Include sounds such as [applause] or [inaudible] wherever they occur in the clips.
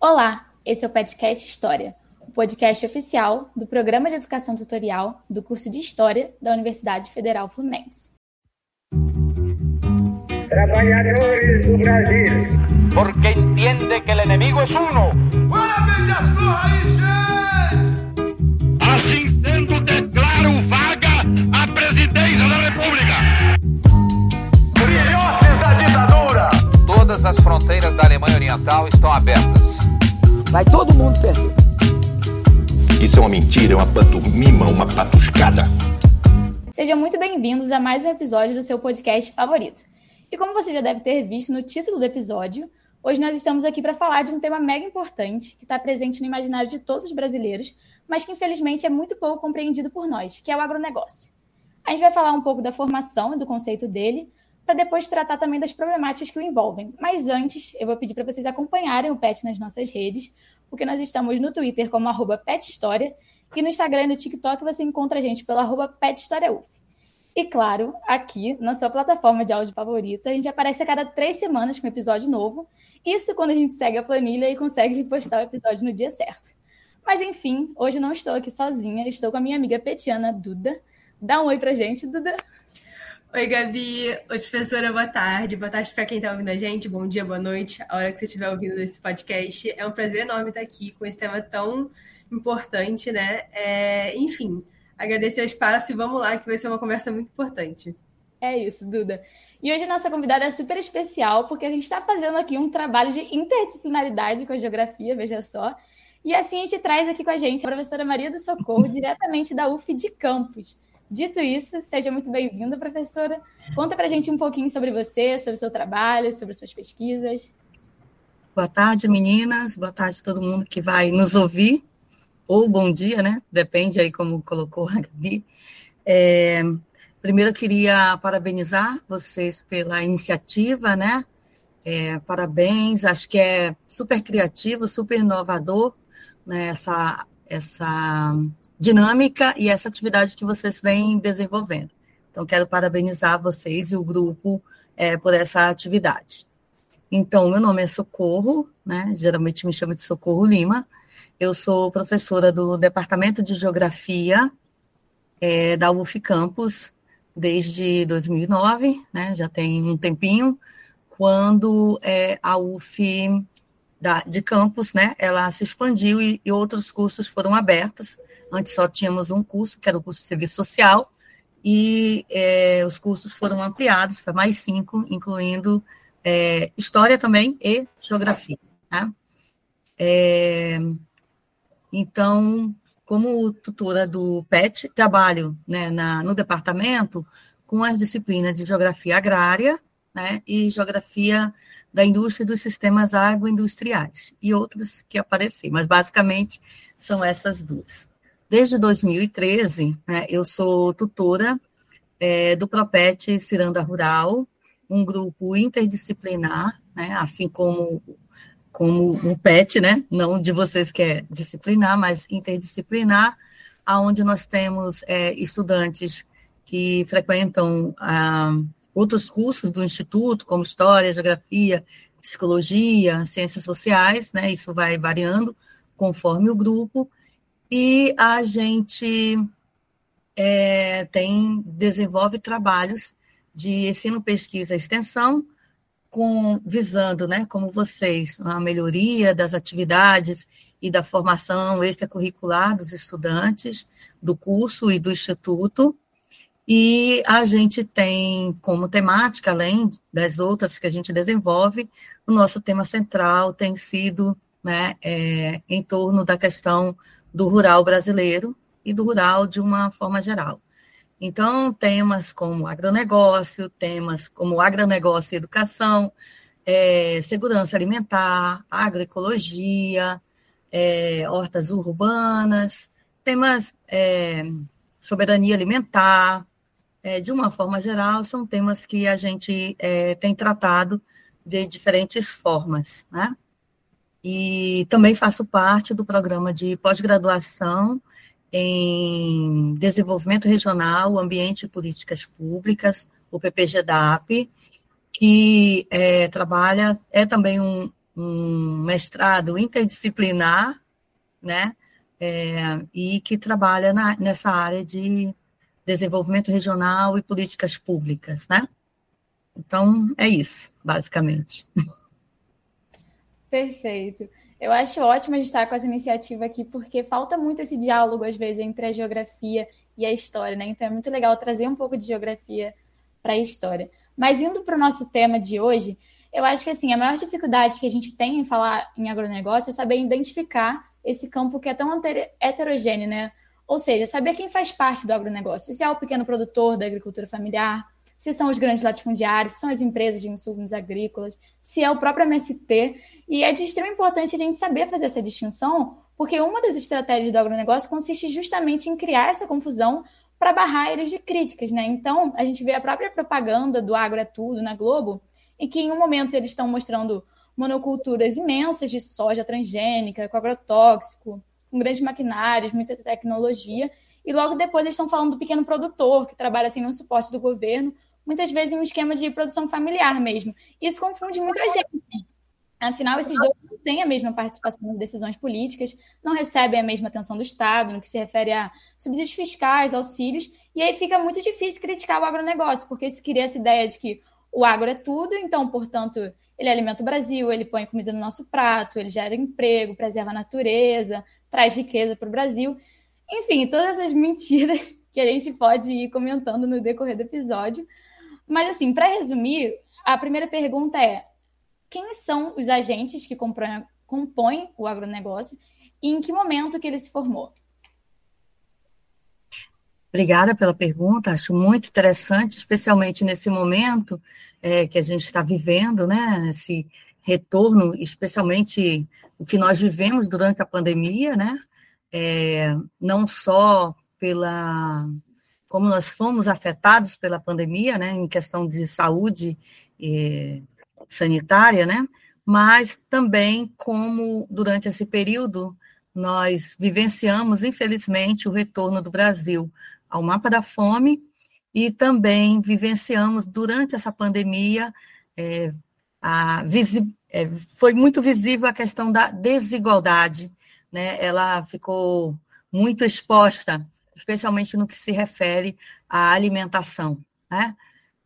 Olá, esse é o Petcast História, o podcast oficial do Programa de Educação Tutorial do curso de História da Universidade Federal Fluminense. Trabalhadores do Brasil. Porque entende que o inimigo é uno. Assim sendo, declaro vaga a presidência da República. Filhotes da ditadura. Todas as fronteiras da Alemanha Oriental estão abertas. Vai todo mundo perder. Isso é uma mentira, é uma pantomima, uma patuscada. Sejam muito bem-vindos a mais um episódio do seu podcast favorito. E como você já deve ter visto no título do episódio, hoje nós estamos aqui para falar de um tema mega importante que está presente no imaginário de todos os brasileiros, mas que infelizmente é muito pouco compreendido por nós, que é o agronegócio. A gente vai falar um pouco da formação e do conceito dele, para depois tratar também das problemáticas que o envolvem. Mas antes, eu vou pedir para vocês acompanharem o PET nas nossas redes, porque nós estamos no Twitter como arroba PetHistória e no Instagram e no TikTok você encontra a gente pelo arroba PetHistóriaUF. E claro, aqui na sua plataforma de áudio favorita, a gente aparece a cada três semanas com episódio novo. Isso quando a gente segue a planilha e consegue postar o episódio no dia certo. Mas enfim, hoje não estou aqui sozinha, estou com a minha amiga petiana Duda. Dá um oi pra gente, Duda. Oi, Gabi. Oi, professora. Boa tarde. Boa tarde para quem está ouvindo a gente. Bom dia, boa noite. A hora que você estiver ouvindo esse podcast. É um prazer enorme estar aqui com esse tema tão importante, né? É, enfim, agradecer o espaço e vamos lá, que vai ser uma conversa muito importante. É isso, Duda. E hoje a nossa convidada é super especial, porque a gente está fazendo aqui um trabalho de interdisciplinaridade com a geografia, veja só. E assim a gente traz aqui com a gente a professora Maria do Socorro, diretamente da UF de Campos. Dito isso, seja muito bem-vinda, professora. Conta para a gente um pouquinho sobre você, sobre o seu trabalho, sobre suas pesquisas. Boa tarde, meninas. Boa tarde a todo mundo que vai nos ouvir. Ou bom dia, né? Depende aí como colocou a Gabi. É, primeiro, eu queria parabenizar vocês pela iniciativa, né? É, parabéns, acho que é super criativo, super inovador, né? Essa, essa dinâmica e essa atividade que vocês vêm desenvolvendo. Então, quero parabenizar vocês e o grupo é, por essa atividade. Então, meu nome é Socorro, né? Geralmente me chama de Socorro Lima. Eu sou professora do Departamento de Geografia é, da UF Campus desde 2009, né? Já tem um tempinho, quando é, a UF da, de campus, né? Ela se expandiu e, e outros cursos foram abertos. Antes só tínhamos um curso, que era o curso de serviço social, e é, os cursos foram ampliados para mais cinco, incluindo é, história também e geografia. Tá? É, então, como tutora do PET, trabalho né, na, no departamento com as disciplinas de geografia agrária né, e geografia da indústria dos sistemas agroindustriais, e outras que aparecer, mas basicamente são essas duas. Desde 2013, né, eu sou tutora é, do Propet Ciranda Rural, um grupo interdisciplinar, né, assim como, como o PET, né, não de vocês que é disciplinar, mas interdisciplinar, aonde nós temos é, estudantes que frequentam ah, outros cursos do Instituto, como História, Geografia, Psicologia, Ciências Sociais, né, isso vai variando conforme o grupo, e a gente é, tem desenvolve trabalhos de ensino, pesquisa e extensão, com, visando, né, como vocês, a melhoria das atividades e da formação extracurricular dos estudantes do curso e do instituto. E a gente tem como temática, além das outras que a gente desenvolve, o nosso tema central tem sido né, é, em torno da questão do rural brasileiro e do rural de uma forma geral. Então, temas como agronegócio, temas como agronegócio e educação, é, segurança alimentar, agroecologia, é, hortas urbanas, temas é, soberania alimentar, é, de uma forma geral, são temas que a gente é, tem tratado de diferentes formas, né? E também faço parte do programa de pós-graduação em Desenvolvimento Regional, Ambiente e Políticas Públicas, o PPGDAP, que é, trabalha, é também um, um mestrado interdisciplinar, né? É, e que trabalha na, nessa área de desenvolvimento regional e políticas públicas, né? Então, é isso, basicamente. [laughs] Perfeito. Eu acho ótimo a gente estar com essa iniciativa aqui, porque falta muito esse diálogo, às vezes, entre a geografia e a história, né? Então é muito legal trazer um pouco de geografia para a história. Mas indo para o nosso tema de hoje, eu acho que assim, a maior dificuldade que a gente tem em falar em agronegócio é saber identificar esse campo que é tão heterogêneo, né? Ou seja, saber quem faz parte do agronegócio. Se é o pequeno produtor da agricultura familiar, se são os grandes latifundiários, se são as empresas de insumos agrícolas, se é o próprio MST. E é de extrema importância a gente saber fazer essa distinção, porque uma das estratégias do agronegócio consiste justamente em criar essa confusão para barrar eles de críticas, né? Então, a gente vê a própria propaganda do Agro é Tudo na Globo, em que em um momento eles estão mostrando monoculturas imensas de soja transgênica, com agrotóxico, com grandes maquinários, muita tecnologia, e logo depois eles estão falando do pequeno produtor, que trabalha assim no suporte do governo, muitas vezes em um esquema de produção familiar mesmo. Isso confunde muita gente. Afinal, esses dois não têm a mesma participação nas decisões políticas, não recebem a mesma atenção do Estado, no que se refere a subsídios fiscais, auxílios, e aí fica muito difícil criticar o agronegócio, porque se cria essa ideia de que o agro é tudo, então, portanto, ele alimenta o Brasil, ele põe comida no nosso prato, ele gera emprego, preserva a natureza, traz riqueza para o Brasil. Enfim, todas essas mentiras [laughs] que a gente pode ir comentando no decorrer do episódio. Mas, assim, para resumir, a primeira pergunta é: quem são os agentes que compõem, compõem o agronegócio e em que momento que ele se formou? Obrigada pela pergunta, acho muito interessante, especialmente nesse momento é, que a gente está vivendo, né? Esse retorno, especialmente o que nós vivemos durante a pandemia, né? É, não só pela como nós fomos afetados pela pandemia, né, em questão de saúde é, sanitária, né, mas também como durante esse período nós vivenciamos, infelizmente, o retorno do Brasil ao mapa da fome e também vivenciamos durante essa pandemia é, a é, foi muito visível a questão da desigualdade, né? Ela ficou muito exposta, especialmente no que se refere à alimentação, né?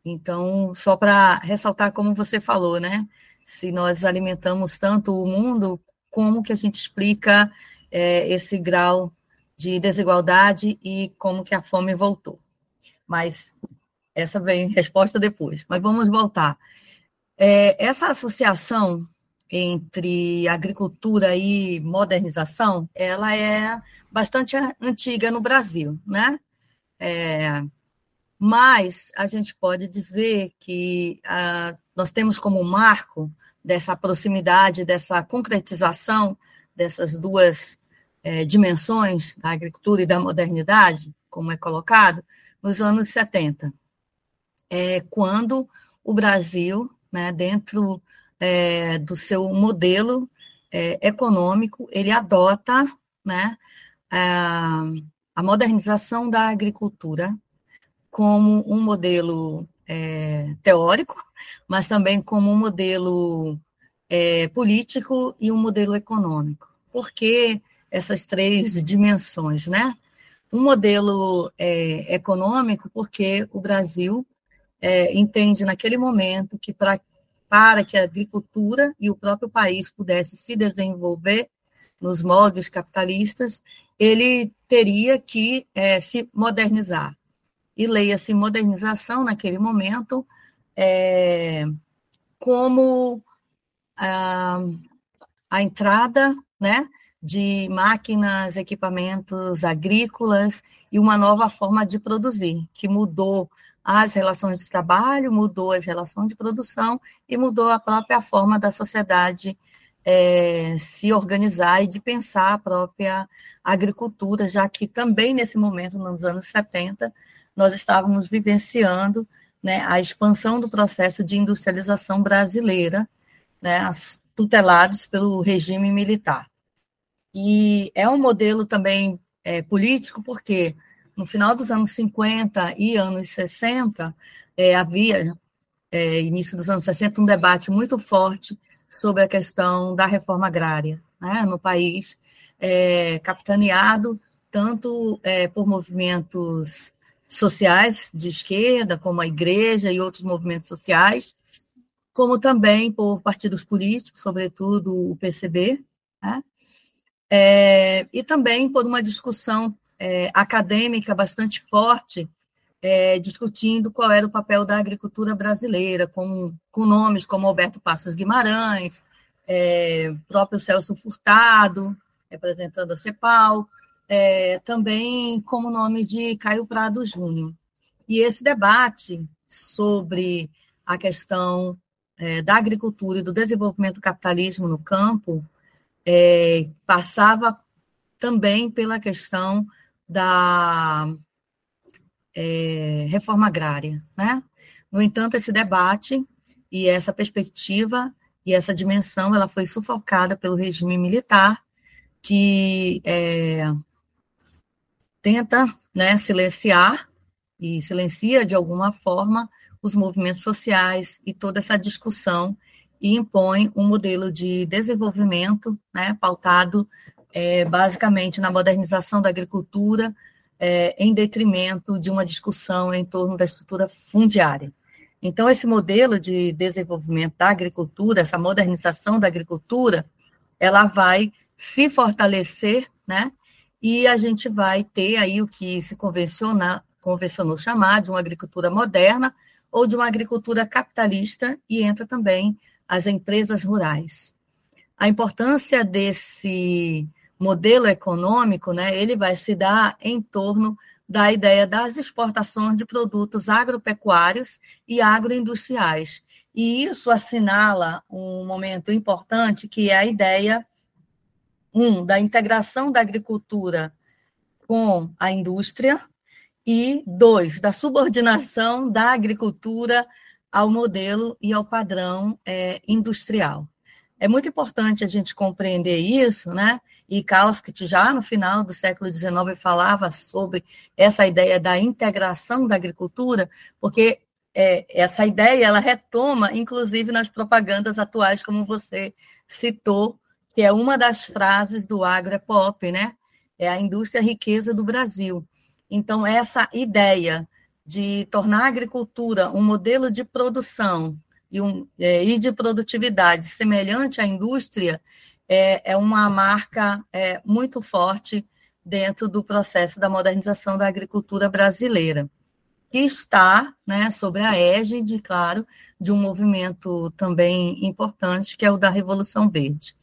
Então, só para ressaltar como você falou, né? Se nós alimentamos tanto o mundo, como que a gente explica é, esse grau de desigualdade e como que a fome voltou. Mas essa vem [laughs] resposta depois. Mas vamos voltar. É, essa associação entre agricultura e modernização, ela é bastante antiga no Brasil, né? É, mas a gente pode dizer que ah, nós temos como marco dessa proximidade, dessa concretização dessas duas é, dimensões da agricultura e da modernidade, como é colocado, nos anos 70, é, quando o Brasil, né, dentro é, do seu modelo é, econômico, ele adota né, a, modernização da agricultura como um modelo é, teórico, mas também como um modelo é, político e um modelo econômico. Porque essas três dimensões, né? Um modelo é, econômico, porque o Brasil é, entende naquele momento que pra, para que a agricultura e o próprio país pudesse se desenvolver nos moldes capitalistas, ele teria que é, se modernizar. E leia-se modernização naquele momento é, como a, a entrada né, de máquinas, equipamentos agrícolas e uma nova forma de produzir, que mudou as relações de trabalho, mudou as relações de produção e mudou a própria forma da sociedade é, se organizar e de pensar a própria agricultura, já que também nesse momento, nos anos 70, nós estávamos vivenciando né, a expansão do processo de industrialização brasileira, né, tutelados pelo regime militar. E é um modelo também é, político, porque no final dos anos 50 e anos 60, é, havia, é, início dos anos 60, um debate muito forte sobre a questão da reforma agrária né, no país, é, capitaneado tanto é, por movimentos sociais de esquerda, como a igreja e outros movimentos sociais, como também por partidos políticos, sobretudo o PCB, né? é, e também por uma discussão é, acadêmica bastante forte, é, discutindo qual era o papel da agricultura brasileira, com, com nomes como Alberto Passos Guimarães, é, próprio Celso Furtado, representando a CEPAL, é, também como nome de Caio Prado Júnior. E esse debate sobre a questão é, da agricultura e do desenvolvimento do capitalismo no campo é, passava também pela questão da é, reforma agrária. Né? No entanto, esse debate e essa perspectiva e essa dimensão ela foi sufocada pelo regime militar, que é, tenta né, silenciar e silencia de alguma forma os movimentos sociais e toda essa discussão e impõe um modelo de desenvolvimento né, pautado é, basicamente na modernização da agricultura, é, em detrimento de uma discussão em torno da estrutura fundiária. Então, esse modelo de desenvolvimento da agricultura, essa modernização da agricultura, ela vai se fortalecer, né, e a gente vai ter aí o que se convencionou chamar de uma agricultura moderna ou de uma agricultura capitalista, e entra também as empresas rurais. A importância desse modelo econômico, né, ele vai se dar em torno da ideia das exportações de produtos agropecuários e agroindustriais. E isso assinala um momento importante, que é a ideia um, da integração da agricultura com a indústria, e dois, da subordinação da agricultura ao modelo e ao padrão é, industrial. É muito importante a gente compreender isso, né? E Kautsky já no final do século XIX falava sobre essa ideia da integração da agricultura, porque é, essa ideia ela retoma, inclusive nas propagandas atuais, como você citou, que é uma das frases do agro é pop, né? É a indústria riqueza do Brasil. Então, essa ideia de tornar a agricultura um modelo de produção e, um, é, e de produtividade semelhante à indústria é, é uma marca é, muito forte dentro do processo da modernização da agricultura brasileira, que está né, sobre a égide, claro, de um movimento também importante, que é o da Revolução Verde.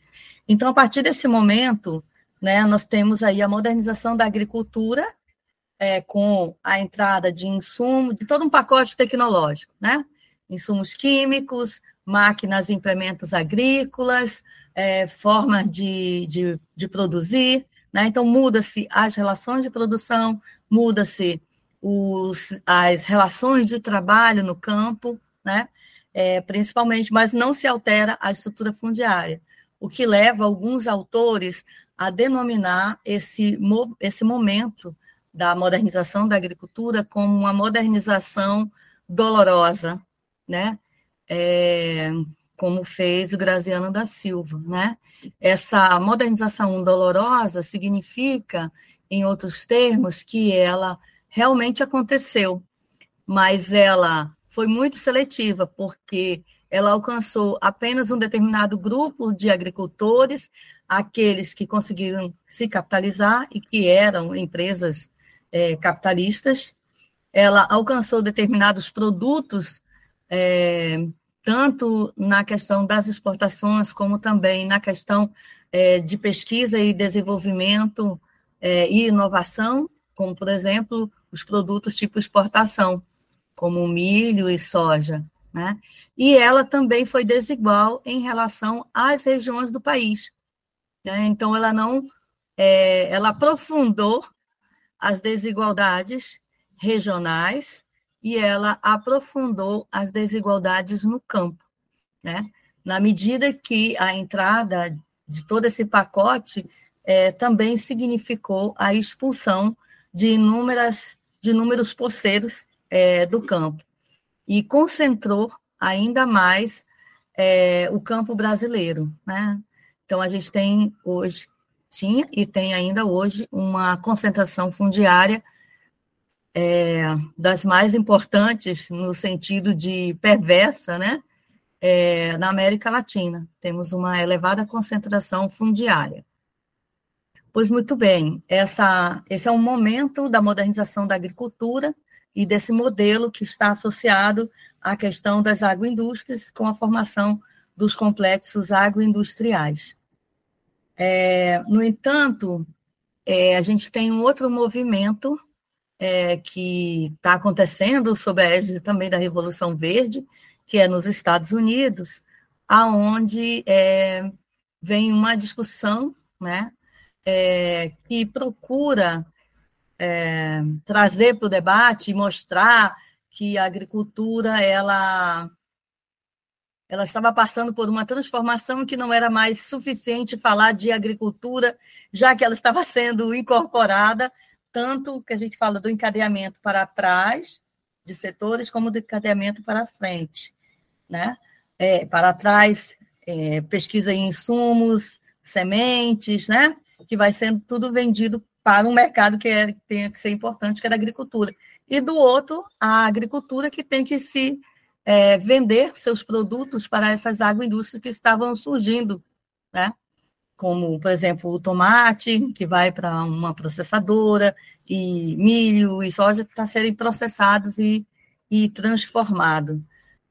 Então, a partir desse momento, né, nós temos aí a modernização da agricultura, é, com a entrada de insumos, de todo um pacote tecnológico, né? Insumos químicos, máquinas e implementos agrícolas, é, formas de, de, de produzir, né? Então, muda-se as relações de produção, muda-se as relações de trabalho no campo, né? É, principalmente, mas não se altera a estrutura fundiária o que leva alguns autores a denominar esse, esse momento da modernização da agricultura como uma modernização dolorosa, né? É, como fez Graziano da Silva, né? Essa modernização dolorosa significa, em outros termos, que ela realmente aconteceu, mas ela foi muito seletiva, porque ela alcançou apenas um determinado grupo de agricultores, aqueles que conseguiram se capitalizar e que eram empresas é, capitalistas. Ela alcançou determinados produtos, é, tanto na questão das exportações, como também na questão é, de pesquisa e desenvolvimento é, e inovação, como, por exemplo, os produtos tipo exportação, como milho e soja. Né? E ela também foi desigual em relação às regiões do país. Né? Então, ela não, é, ela aprofundou as desigualdades regionais e ela aprofundou as desigualdades no campo, né? Na medida que a entrada de todo esse pacote é, também significou a expulsão de inúmeras de inúmeros poceiros é, do campo e concentrou ainda mais é, o campo brasileiro, né? Então, a gente tem hoje, tinha e tem ainda hoje, uma concentração fundiária é, das mais importantes no sentido de perversa, né? É, na América Latina. Temos uma elevada concentração fundiária. Pois muito bem, essa, esse é um momento da modernização da agricultura e desse modelo que está associado à questão das agroindústrias com a formação dos complexos agroindustriais. É, no entanto, é, a gente tem um outro movimento é, que está acontecendo sob a égide também da Revolução Verde, que é nos Estados Unidos, aonde é, vem uma discussão, né, é, que procura é, trazer para o debate e mostrar que a agricultura ela ela estava passando por uma transformação que não era mais suficiente falar de agricultura, já que ela estava sendo incorporada, tanto que a gente fala do encadeamento para trás de setores, como do encadeamento para frente. Né? É, para trás, é, pesquisa em insumos, sementes, né? que vai sendo tudo vendido para um mercado que é, tem que ser importante, que é a agricultura. E do outro, a agricultura que tem que se é, vender seus produtos para essas agroindústrias que estavam surgindo, né? Como, por exemplo, o tomate, que vai para uma processadora, e milho e soja para serem processados e, e transformados.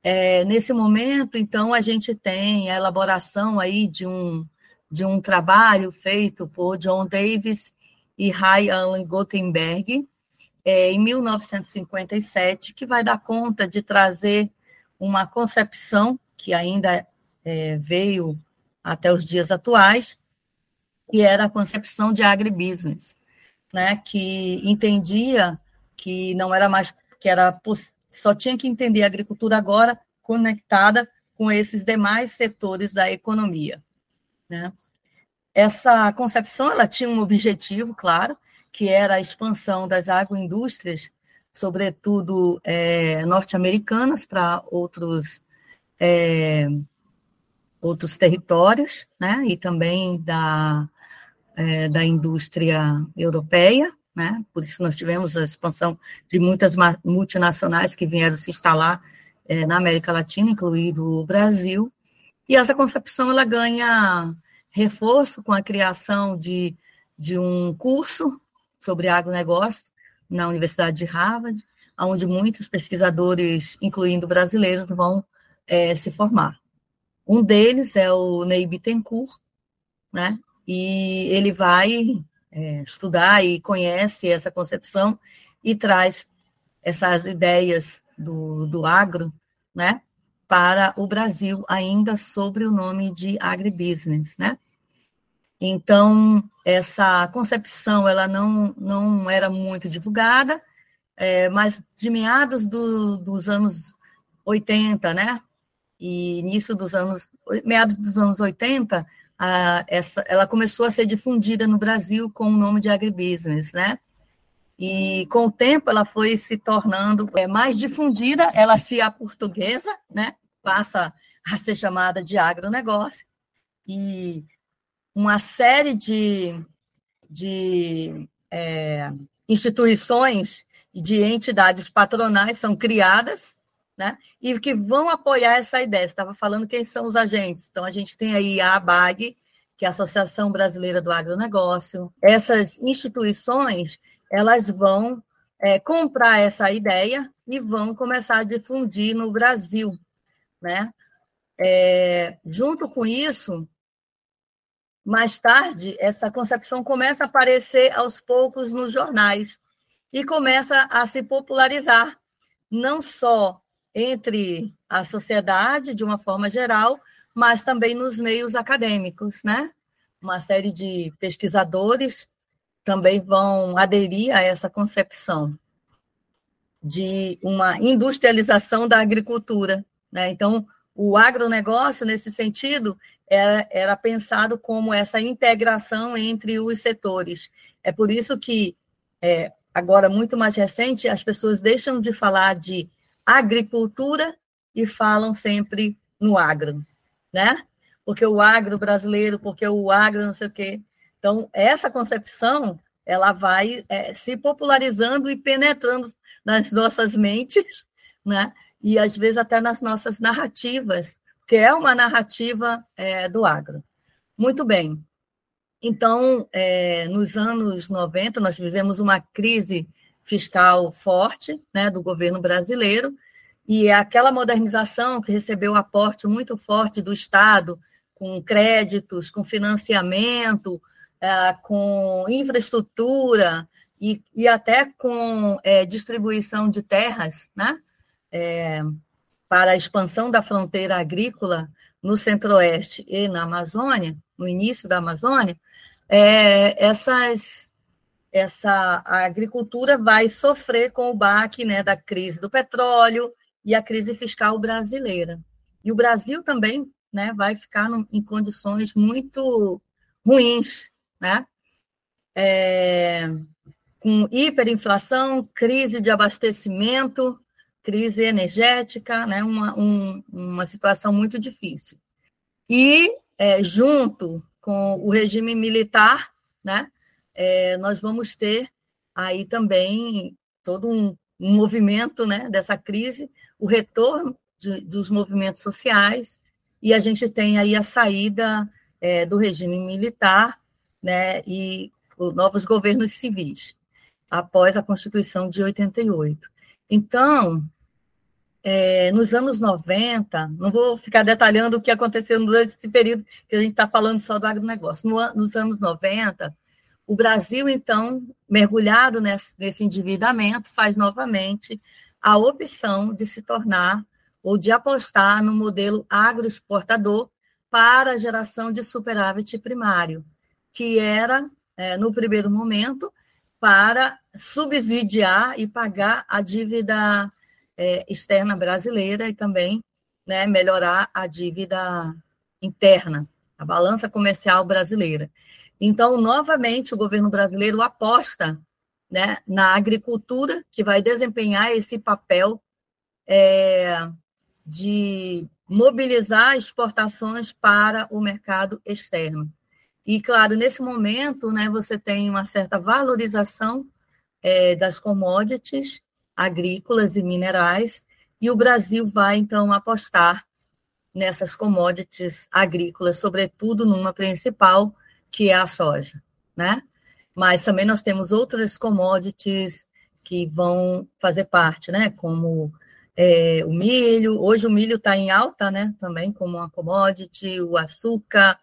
É, nesse momento, então, a gente tem a elaboração aí de um, de um trabalho feito por John Davis e Ray Allen Gothenberg, é, em 1957, que vai dar conta de trazer uma concepção que ainda é, veio até os dias atuais, que era a concepção de agribusiness, né, que entendia que não era mais que era só tinha que entender a agricultura agora conectada com esses demais setores da economia, né? Essa concepção ela tinha um objetivo, claro, que era a expansão das agroindústrias sobretudo é, norte-americanas, para outros, é, outros territórios, né, e também da, é, da indústria europeia, né, por isso nós tivemos a expansão de muitas multinacionais que vieram se instalar é, na América Latina, incluído o Brasil, e essa concepção ela ganha reforço com a criação de, de um curso sobre agronegócio, na Universidade de Harvard, onde muitos pesquisadores, incluindo brasileiros, vão é, se formar. Um deles é o Ney Bittencourt, né? e ele vai é, estudar e conhece essa concepção e traz essas ideias do, do agro né? para o Brasil, ainda sobre o nome de agribusiness. Né? Então, essa concepção ela não, não era muito divulgada, é, mas de meados do, dos anos 80, né? E início dos anos, meados dos anos 80, a, essa, ela começou a ser difundida no Brasil com o nome de agribusiness, né? E com o tempo ela foi se tornando é, mais difundida, ela se a portuguesa, né? Passa a ser chamada de agronegócio. E uma série de, de é, instituições e de entidades patronais são criadas, né, e que vão apoiar essa ideia. Você estava falando quem são os agentes. Então, a gente tem aí a ABAG, que é a Associação Brasileira do Agronegócio. Essas instituições, elas vão é, comprar essa ideia e vão começar a difundir no Brasil, né? É, junto com isso, mais tarde, essa concepção começa a aparecer aos poucos nos jornais e começa a se popularizar, não só entre a sociedade, de uma forma geral, mas também nos meios acadêmicos, né? Uma série de pesquisadores também vão aderir a essa concepção de uma industrialização da agricultura, né? Então, o agronegócio, nesse sentido, era, era pensado como essa integração entre os setores. É por isso que, é, agora, muito mais recente, as pessoas deixam de falar de agricultura e falam sempre no agro. né? Porque o agro brasileiro, porque o agro não sei o quê. Então, essa concepção, ela vai é, se popularizando e penetrando nas nossas mentes, né? E às vezes até nas nossas narrativas, que é uma narrativa é, do agro. Muito bem. Então, é, nos anos 90, nós vivemos uma crise fiscal forte né, do governo brasileiro, e aquela modernização que recebeu aporte muito forte do Estado, com créditos, com financiamento, é, com infraestrutura e, e até com é, distribuição de terras, né? É, para a expansão da fronteira agrícola no Centro-Oeste e na Amazônia, no início da Amazônia, é, essas, essa a agricultura vai sofrer com o baque né, da crise do petróleo e a crise fiscal brasileira. E o Brasil também né, vai ficar no, em condições muito ruins, né? É, com hiperinflação, crise de abastecimento, crise energética, né? uma, um, uma situação muito difícil. E, é, junto com o regime militar, né? É, nós vamos ter aí também todo um, um movimento né, dessa crise, o retorno de, dos movimentos sociais, e a gente tem aí a saída é, do regime militar né, e os novos governos civis, após a Constituição de 88. Então, é, nos anos 90, não vou ficar detalhando o que aconteceu durante esse período, que a gente está falando só do agronegócio. No, nos anos 90, o Brasil, então, mergulhado nesse, nesse endividamento, faz novamente a opção de se tornar ou de apostar no modelo agroexportador para a geração de superávit primário, que era, é, no primeiro momento, para subsidiar e pagar a dívida é, externa brasileira e também né, melhorar a dívida interna, a balança comercial brasileira. Então, novamente, o governo brasileiro aposta né, na agricultura, que vai desempenhar esse papel é, de mobilizar exportações para o mercado externo. E, claro, nesse momento, né, você tem uma certa valorização é, das commodities agrícolas e minerais, e o Brasil vai, então, apostar nessas commodities agrícolas, sobretudo numa principal, que é a soja, né? Mas também nós temos outras commodities que vão fazer parte, né? Como é, o milho, hoje o milho está em alta, né? Também como uma commodity, o açúcar,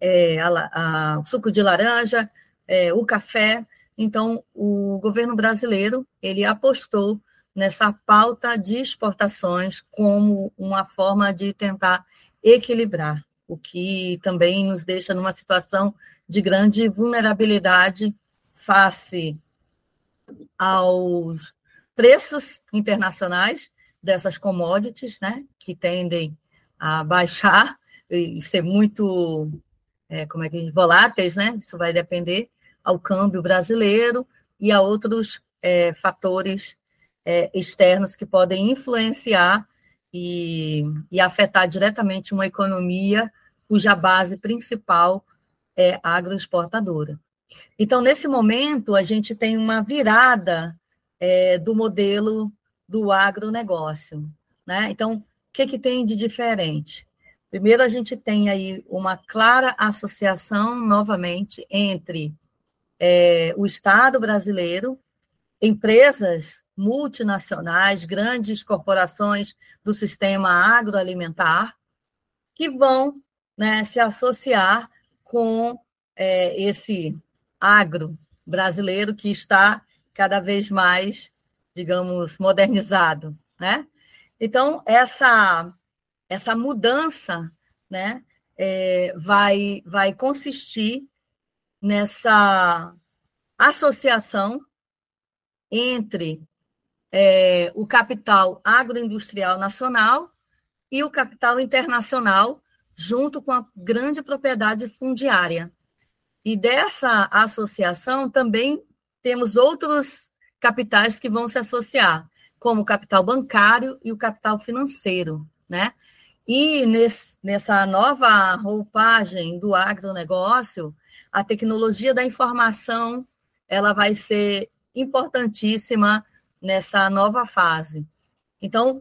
é, a, a, o suco de laranja, é, o café. Então, o governo brasileiro ele apostou nessa pauta de exportações como uma forma de tentar equilibrar, o que também nos deixa numa situação de grande vulnerabilidade face aos preços internacionais dessas commodities, né, que tendem a baixar e ser muito, é, como é que voláteis, né? Isso vai depender ao câmbio brasileiro e a outros é, fatores é, externos que podem influenciar e, e, afetar diretamente uma economia cuja base principal é agroexportadora. Então, nesse momento, a gente tem uma virada é, do modelo do agronegócio. Né? Então, o que, que tem de diferente? Primeiro, a gente tem aí uma clara associação, novamente, entre é, o Estado brasileiro, empresas multinacionais, grandes corporações do sistema agroalimentar, que vão né, se associar com é, esse agro brasileiro que está cada vez mais, digamos, modernizado, né? Então essa essa mudança, né, é, vai vai consistir nessa associação entre é, o capital agroindustrial nacional e o capital internacional, junto com a grande propriedade fundiária. E dessa associação também temos outros capitais que vão se associar, como o capital bancário e o capital financeiro, né? E nesse, nessa nova roupagem do agronegócio, a tecnologia da informação ela vai ser importantíssima nessa nova fase. Então,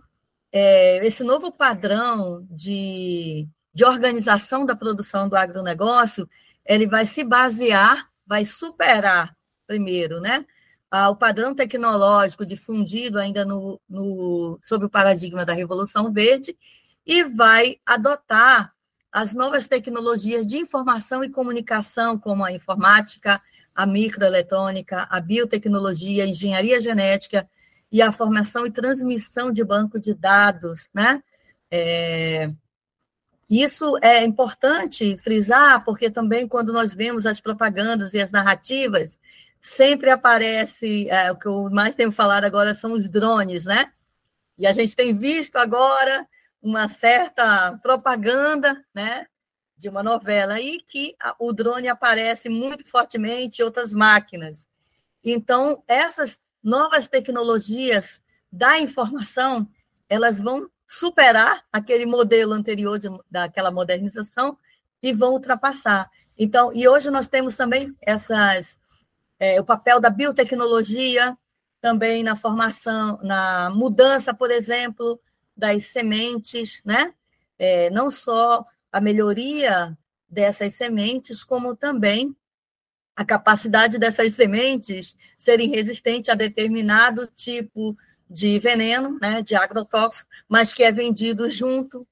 é, esse novo padrão de, de organização da produção do agronegócio, ele vai se basear, vai superar, primeiro, né, o padrão tecnológico difundido ainda no, no, sob o paradigma da Revolução Verde e vai adotar as novas tecnologias de informação e comunicação, como a informática, a microeletrônica, a biotecnologia, a engenharia genética e a formação e transmissão de banco de dados, né? É, isso é importante frisar, porque também quando nós vemos as propagandas e as narrativas, sempre aparece, é, o que eu mais tenho falado agora são os drones, né? E a gente tem visto agora uma certa propaganda, né? De uma novela aí que o drone aparece muito fortemente, outras máquinas. Então, essas novas tecnologias da informação, elas vão superar aquele modelo anterior de, daquela modernização e vão ultrapassar. Então, e hoje nós temos também essas é, o papel da biotecnologia também na formação, na mudança, por exemplo, das sementes, né? É, não só a melhoria dessas sementes, como também a capacidade dessas sementes serem resistentes a determinado tipo de veneno, né, de agrotóxico, mas que é vendido junto,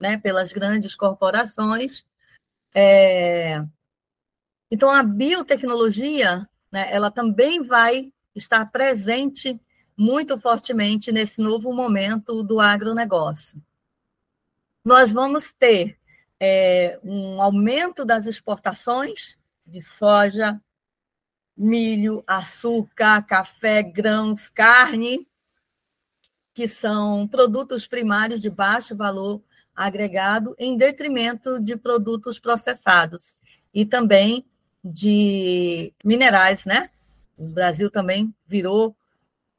né, pelas grandes corporações. É... Então, a biotecnologia né, ela também vai estar presente muito fortemente nesse novo momento do agronegócio. Nós vamos ter é, um aumento das exportações de soja, milho, açúcar, café, grãos, carne, que são produtos primários de baixo valor agregado, em detrimento de produtos processados. E também de minerais, né? O Brasil também virou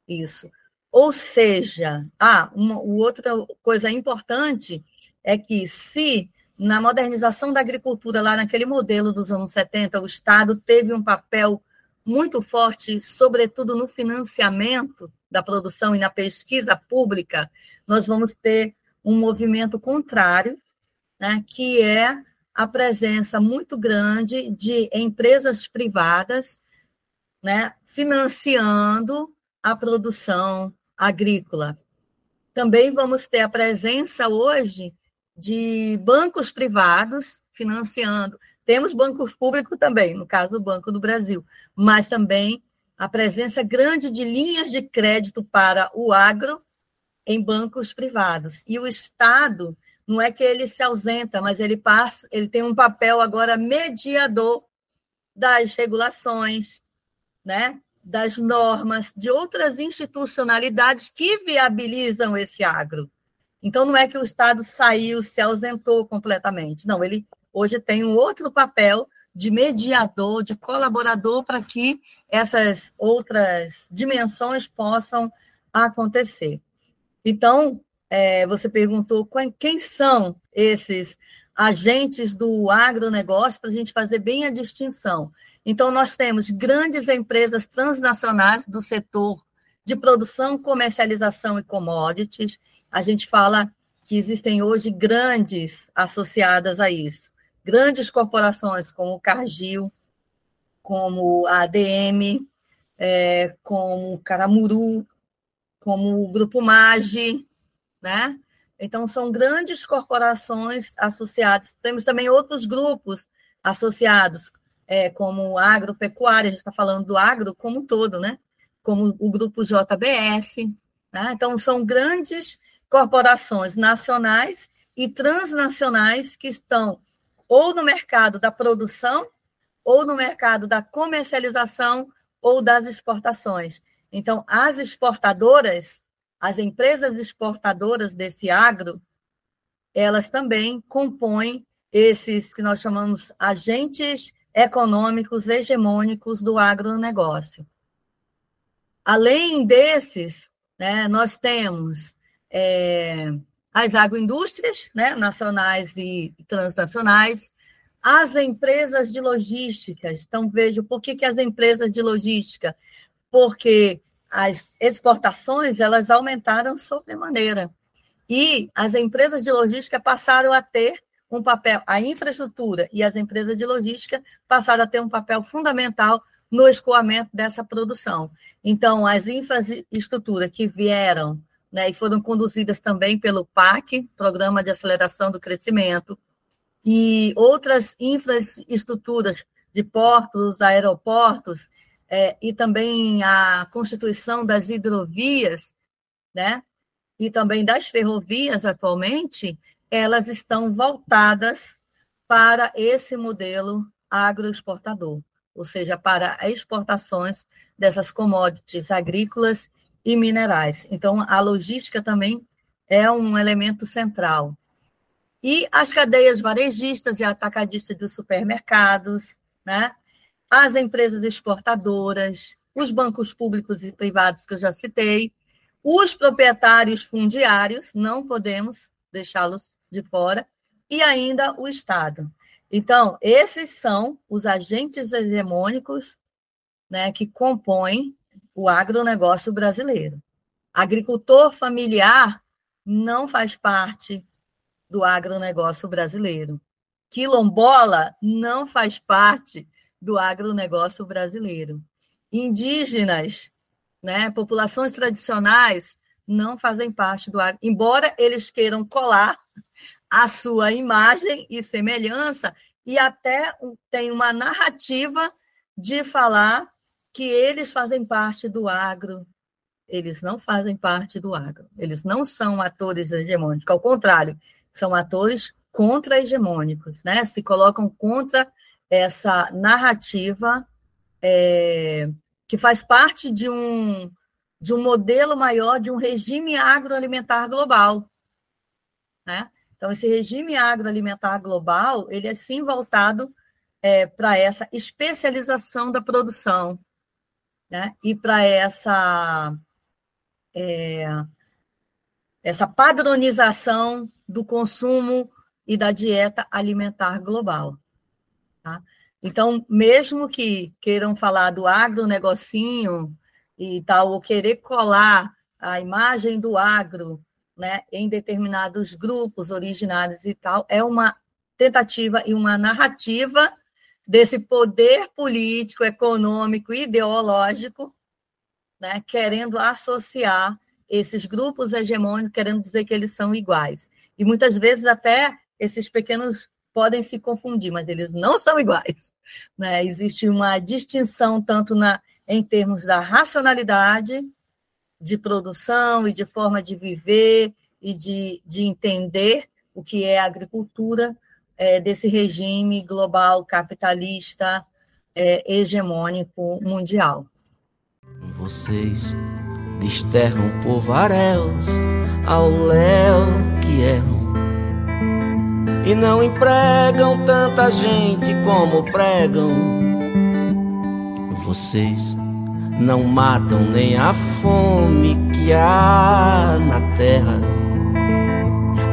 isso. Ou seja, ah, uma outra coisa importante é que se na modernização da agricultura, lá naquele modelo dos anos 70, o Estado teve um papel muito forte, sobretudo no financiamento da produção e na pesquisa pública, nós vamos ter um movimento contrário, né, que é a presença muito grande de empresas privadas né, financiando a produção agrícola. Também vamos ter a presença hoje de bancos privados financiando. Temos bancos públicos também, no caso o Banco do Brasil, mas também a presença grande de linhas de crédito para o agro em bancos privados. E o Estado não é que ele se ausenta, mas ele passa, ele tem um papel agora mediador das regulações, né? das normas, de outras institucionalidades que viabilizam esse agro. Então, não é que o Estado saiu, se ausentou completamente. Não, ele hoje tem um outro papel de mediador, de colaborador para que essas outras dimensões possam acontecer. Então, é, você perguntou quem são esses agentes do agronegócio, para a gente fazer bem a distinção. Então, nós temos grandes empresas transnacionais do setor de produção, comercialização e commodities. A gente fala que existem hoje grandes associadas a isso. Grandes corporações como o Cargill, como a ADM, é, como o Caramuru, como o Grupo Magi, né? Então, são grandes corporações associadas. Temos também outros grupos associados, é, como agropecuária, a gente está falando do agro como um todo, né? Como o grupo JBS. Né? Então, são grandes corporações nacionais e transnacionais que estão ou no mercado da produção, ou no mercado da comercialização, ou das exportações. Então, as exportadoras as empresas exportadoras desse agro, elas também compõem esses que nós chamamos agentes econômicos hegemônicos do agronegócio. Além desses, né, nós temos é, as agroindústrias, né, nacionais e transnacionais, as empresas de logística. Então, vejo por que, que as empresas de logística? Porque as exportações elas aumentaram sobremaneira. E as empresas de logística passaram a ter um papel, a infraestrutura e as empresas de logística passaram a ter um papel fundamental no escoamento dessa produção. Então, as infraestruturas que vieram né, e foram conduzidas também pelo PAC, Programa de Aceleração do Crescimento, e outras infraestruturas de portos, aeroportos, é, e também a constituição das hidrovias, né, e também das ferrovias atualmente, elas estão voltadas para esse modelo agroexportador, ou seja, para exportações dessas commodities agrícolas e minerais. Então, a logística também é um elemento central. E as cadeias varejistas e atacadistas dos supermercados, né? as empresas exportadoras, os bancos públicos e privados que eu já citei, os proprietários fundiários, não podemos deixá-los de fora, e ainda o Estado. Então, esses são os agentes hegemônicos né, que compõem o agronegócio brasileiro. Agricultor familiar não faz parte do agronegócio brasileiro. Quilombola não faz parte do agronegócio brasileiro. Indígenas, né, populações tradicionais, não fazem parte do agro, embora eles queiram colar a sua imagem e semelhança, e até tem uma narrativa de falar que eles fazem parte do agro. Eles não fazem parte do agro. Eles não são atores hegemônicos, ao contrário, são atores contra-hegemônicos, né? Se colocam contra essa narrativa é, que faz parte de um, de um modelo maior de um regime agroalimentar global. Né? Então, esse regime agroalimentar global, ele é sim voltado é, para essa especialização da produção né? e para essa, é, essa padronização do consumo e da dieta alimentar global. Tá? Então, mesmo que queiram falar do agronegocinho e tal, ou querer colar a imagem do agro né, em determinados grupos originários e tal, é uma tentativa e uma narrativa desse poder político, econômico e ideológico, né, querendo associar esses grupos hegemônicos, querendo dizer que eles são iguais. E muitas vezes até esses pequenos podem se confundir, mas eles não são iguais. Né? Existe uma distinção tanto na, em termos da racionalidade de produção e de forma de viver e de, de entender o que é agricultura é, desse regime global capitalista é, hegemônico mundial. Vocês desterram povaréus ao léu que erram e não empregam tanta gente como pregam. Vocês não matam nem a fome que há na terra,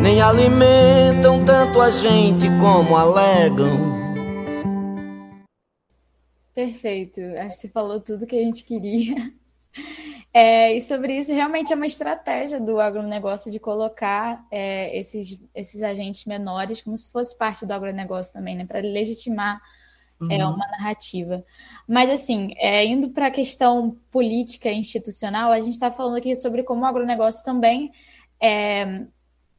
nem alimentam tanto a gente como alegam. Perfeito, acho que você falou tudo que a gente queria. [laughs] É, e sobre isso, realmente é uma estratégia do agronegócio de colocar é, esses, esses agentes menores como se fosse parte do agronegócio também, né? Para legitimar é, uhum. é, uma narrativa. Mas, assim, é, indo para a questão política e institucional, a gente está falando aqui sobre como o agronegócio também é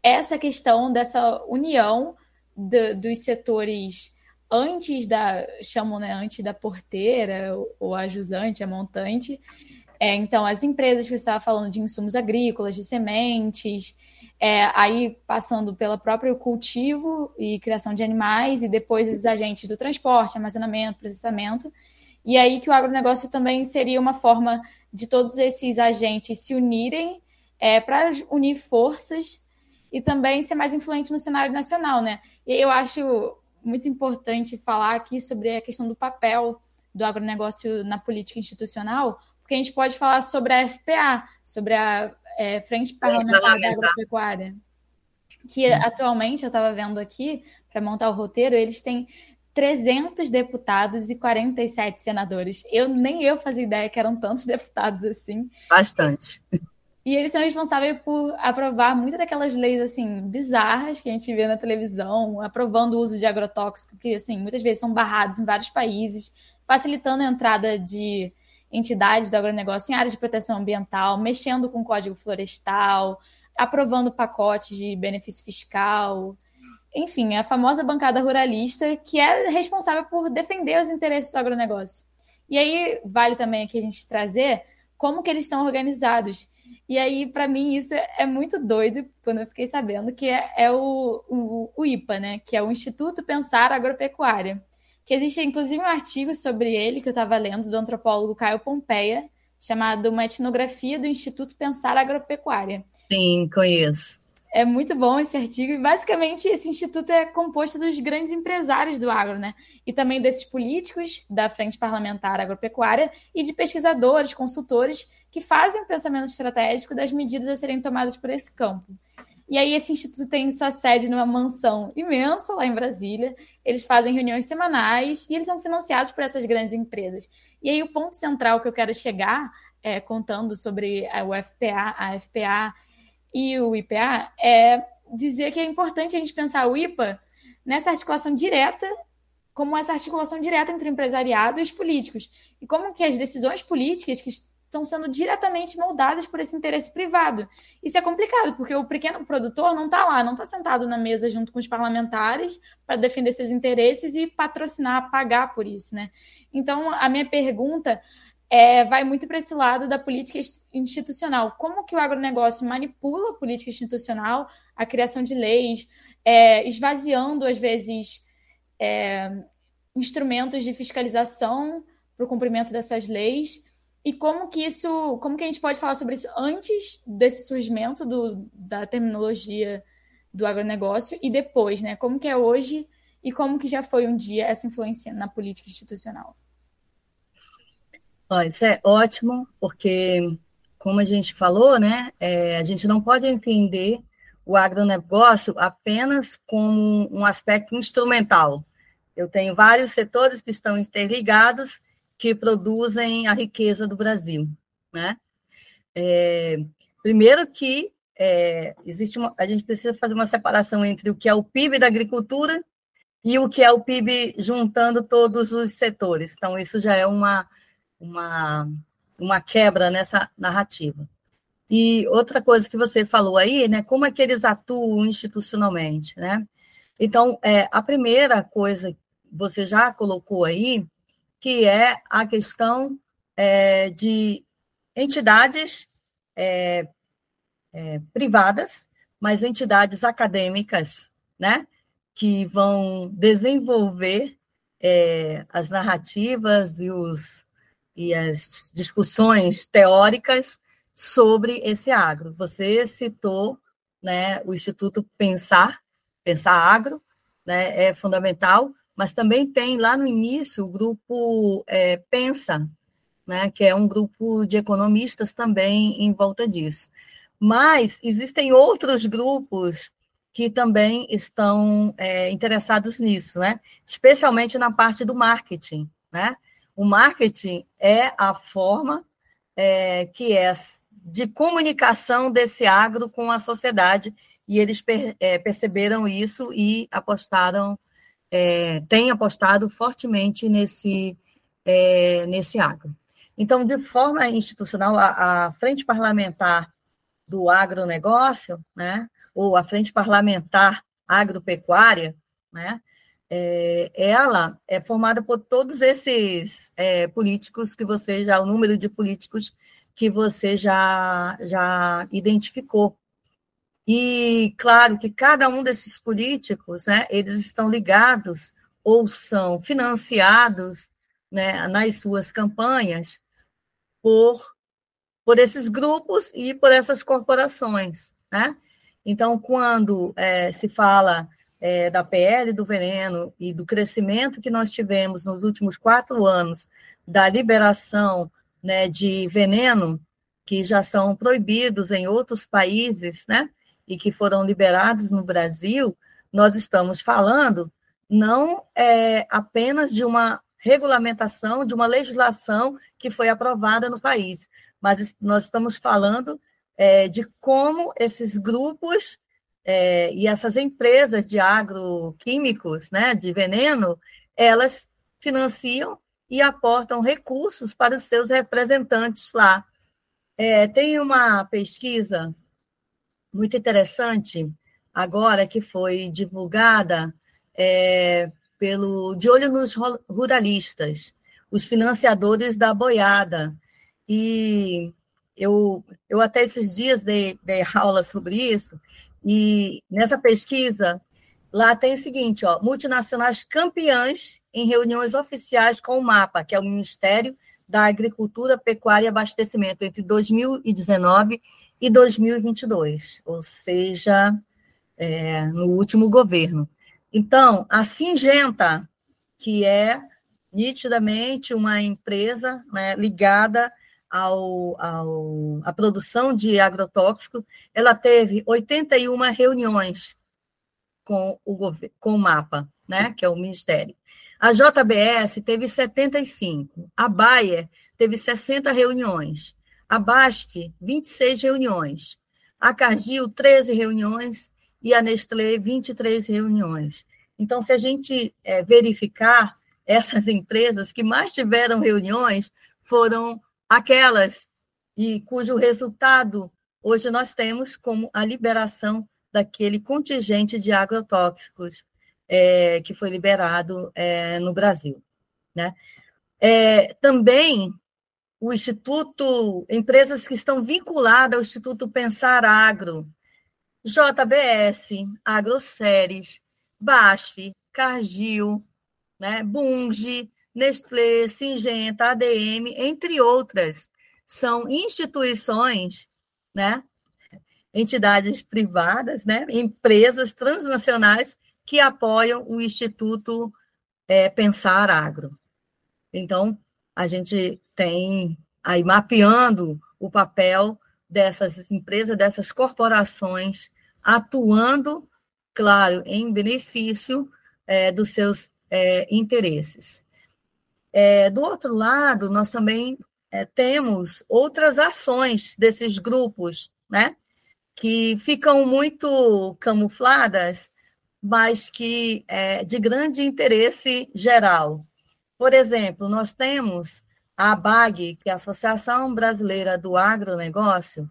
essa questão dessa união do, dos setores antes da, chamam, né, antes da porteira, ou a jusante, a montante, é, então, as empresas que você estava falando de insumos agrícolas, de sementes, é, aí passando pelo próprio cultivo e criação de animais, e depois os agentes do transporte, armazenamento, processamento. E aí que o agronegócio também seria uma forma de todos esses agentes se unirem é, para unir forças e também ser mais influente no cenário nacional, né? E eu acho muito importante falar aqui sobre a questão do papel do agronegócio na política institucional, porque a gente pode falar sobre a FPA, sobre a é, Frente Parlamentar da Agropecuária. que atualmente eu estava vendo aqui, para montar o roteiro, eles têm 300 deputados e 47 senadores. Eu nem eu fazia ideia que eram tantos [laughs] deputados assim. Bastante. E eles são responsáveis por aprovar muitas daquelas leis assim bizarras que a gente vê na televisão, aprovando o uso de agrotóxicos que assim muitas vezes são barrados em vários países, facilitando a entrada de entidades do agronegócio em áreas de proteção ambiental, mexendo com o código florestal, aprovando pacotes de benefício fiscal, enfim, a famosa bancada ruralista que é responsável por defender os interesses do agronegócio. E aí vale também aqui a gente trazer como que eles estão organizados. E aí, para mim, isso é muito doido quando eu fiquei sabendo que é, é o, o, o, IPA, né? Que é o Instituto Pensar Agropecuária. Que existe, inclusive, um artigo sobre ele que eu estava lendo, do antropólogo Caio Pompeia, chamado Uma Etnografia do Instituto Pensar Agropecuária. Sim, conheço. É muito bom esse artigo. E basicamente esse instituto é composto dos grandes empresários do agro, né? E também desses políticos da Frente Parlamentar Agropecuária e de pesquisadores, consultores que fazem o pensamento estratégico das medidas a serem tomadas por esse campo. E aí esse instituto tem sua sede numa mansão imensa lá em Brasília. Eles fazem reuniões semanais e eles são financiados por essas grandes empresas. E aí o ponto central que eu quero chegar, é, contando sobre a UFPA, a FPA e o IPA é dizer que é importante a gente pensar o IPA nessa articulação direta, como essa articulação direta entre o empresariado e os políticos. E como que as decisões políticas que estão sendo diretamente moldadas por esse interesse privado. Isso é complicado, porque o pequeno produtor não está lá, não está sentado na mesa junto com os parlamentares para defender seus interesses e patrocinar, pagar por isso, né? Então, a minha pergunta é, vai muito para esse lado da política institucional. Como que o agronegócio manipula a política institucional, a criação de leis, é, esvaziando, às vezes, é, instrumentos de fiscalização para o cumprimento dessas leis, e como que isso, como que a gente pode falar sobre isso antes desse surgimento do, da terminologia do agronegócio e depois, né? Como que é hoje e como que já foi um dia essa influência na política institucional? Olha, isso é ótimo, porque, como a gente falou, né, é, a gente não pode entender o agronegócio apenas como um aspecto instrumental. Eu tenho vários setores que estão interligados que produzem a riqueza do Brasil, né? É, primeiro que é, existe uma, a gente precisa fazer uma separação entre o que é o PIB da agricultura e o que é o PIB juntando todos os setores. Então, isso já é uma uma, uma quebra nessa narrativa. E outra coisa que você falou aí, né, como é que eles atuam institucionalmente, né? Então, é, a primeira coisa você já colocou aí, que é a questão é, de entidades é, é, privadas, mas entidades acadêmicas, né, que vão desenvolver é, as narrativas e os e as discussões teóricas sobre esse agro. Você citou né, o Instituto Pensar, Pensar Agro, né, é fundamental, mas também tem lá no início o grupo é, Pensa, né, que é um grupo de economistas também em volta disso. Mas existem outros grupos que também estão é, interessados nisso, né? especialmente na parte do marketing. Né? O marketing é a forma é, que é de comunicação desse agro com a sociedade, e eles per, é, perceberam isso e apostaram, é, têm apostado fortemente nesse, é, nesse agro. Então, de forma institucional, a, a Frente Parlamentar do Agronegócio, né, ou a Frente Parlamentar Agropecuária, né, é, ela é formada por todos esses é, políticos que você já, o número de políticos que você já, já identificou. E, claro, que cada um desses políticos, né, eles estão ligados ou são financiados né, nas suas campanhas por, por esses grupos e por essas corporações. Né? Então, quando é, se fala é, da PL do veneno e do crescimento que nós tivemos nos últimos quatro anos da liberação né, de veneno, que já são proibidos em outros países, né? E que foram liberados no Brasil, nós estamos falando não é, apenas de uma regulamentação, de uma legislação que foi aprovada no país, mas nós estamos falando é, de como esses grupos é, e essas empresas de agroquímicos, né, de veneno, elas financiam e aportam recursos para os seus representantes lá. É, tem uma pesquisa muito interessante agora que foi divulgada é, pelo De Olho nos Ruralistas, os financiadores da boiada. E eu, eu até esses dias dei, dei [laughs] aula sobre isso, e nessa pesquisa, lá tem o seguinte, ó, multinacionais campeãs em reuniões oficiais com o MAPA, que é o Ministério da Agricultura, Pecuária e Abastecimento, entre 2019 e 2022, ou seja, é, no último governo. Então, a Singenta, que é nitidamente uma empresa né, ligada ao, ao, à produção de agrotóxicos, ela teve 81 reuniões com o, com o MAPA, né, que é o Ministério. A JBS teve 75, a Bayer teve 60 reuniões, a BASF, 26 reuniões, a Cargill, 13 reuniões e a Nestlé, 23 reuniões. Então, se a gente é, verificar, [laughs] essas empresas que mais tiveram reuniões foram aquelas e cujo resultado hoje nós temos como a liberação daquele contingente de agrotóxicos é, que foi liberado é, no Brasil. Né? É, também o Instituto, empresas que estão vinculadas ao Instituto Pensar Agro, JBS, Agroceres, BASF, Cargill, né, Bunge, Nestlé, Singenta, ADM, entre outras, são instituições, né, entidades privadas, né, empresas transnacionais que apoiam o Instituto é, Pensar Agro. Então, a gente tem aí mapeando o papel dessas empresas, dessas corporações, atuando, claro, em benefício é, dos seus é, interesses. É, do outro lado, nós também é, temos outras ações desses grupos, né? Que ficam muito camufladas, mas que é de grande interesse geral. Por exemplo, nós temos a ABAG, que é a Associação Brasileira do Agronegócio,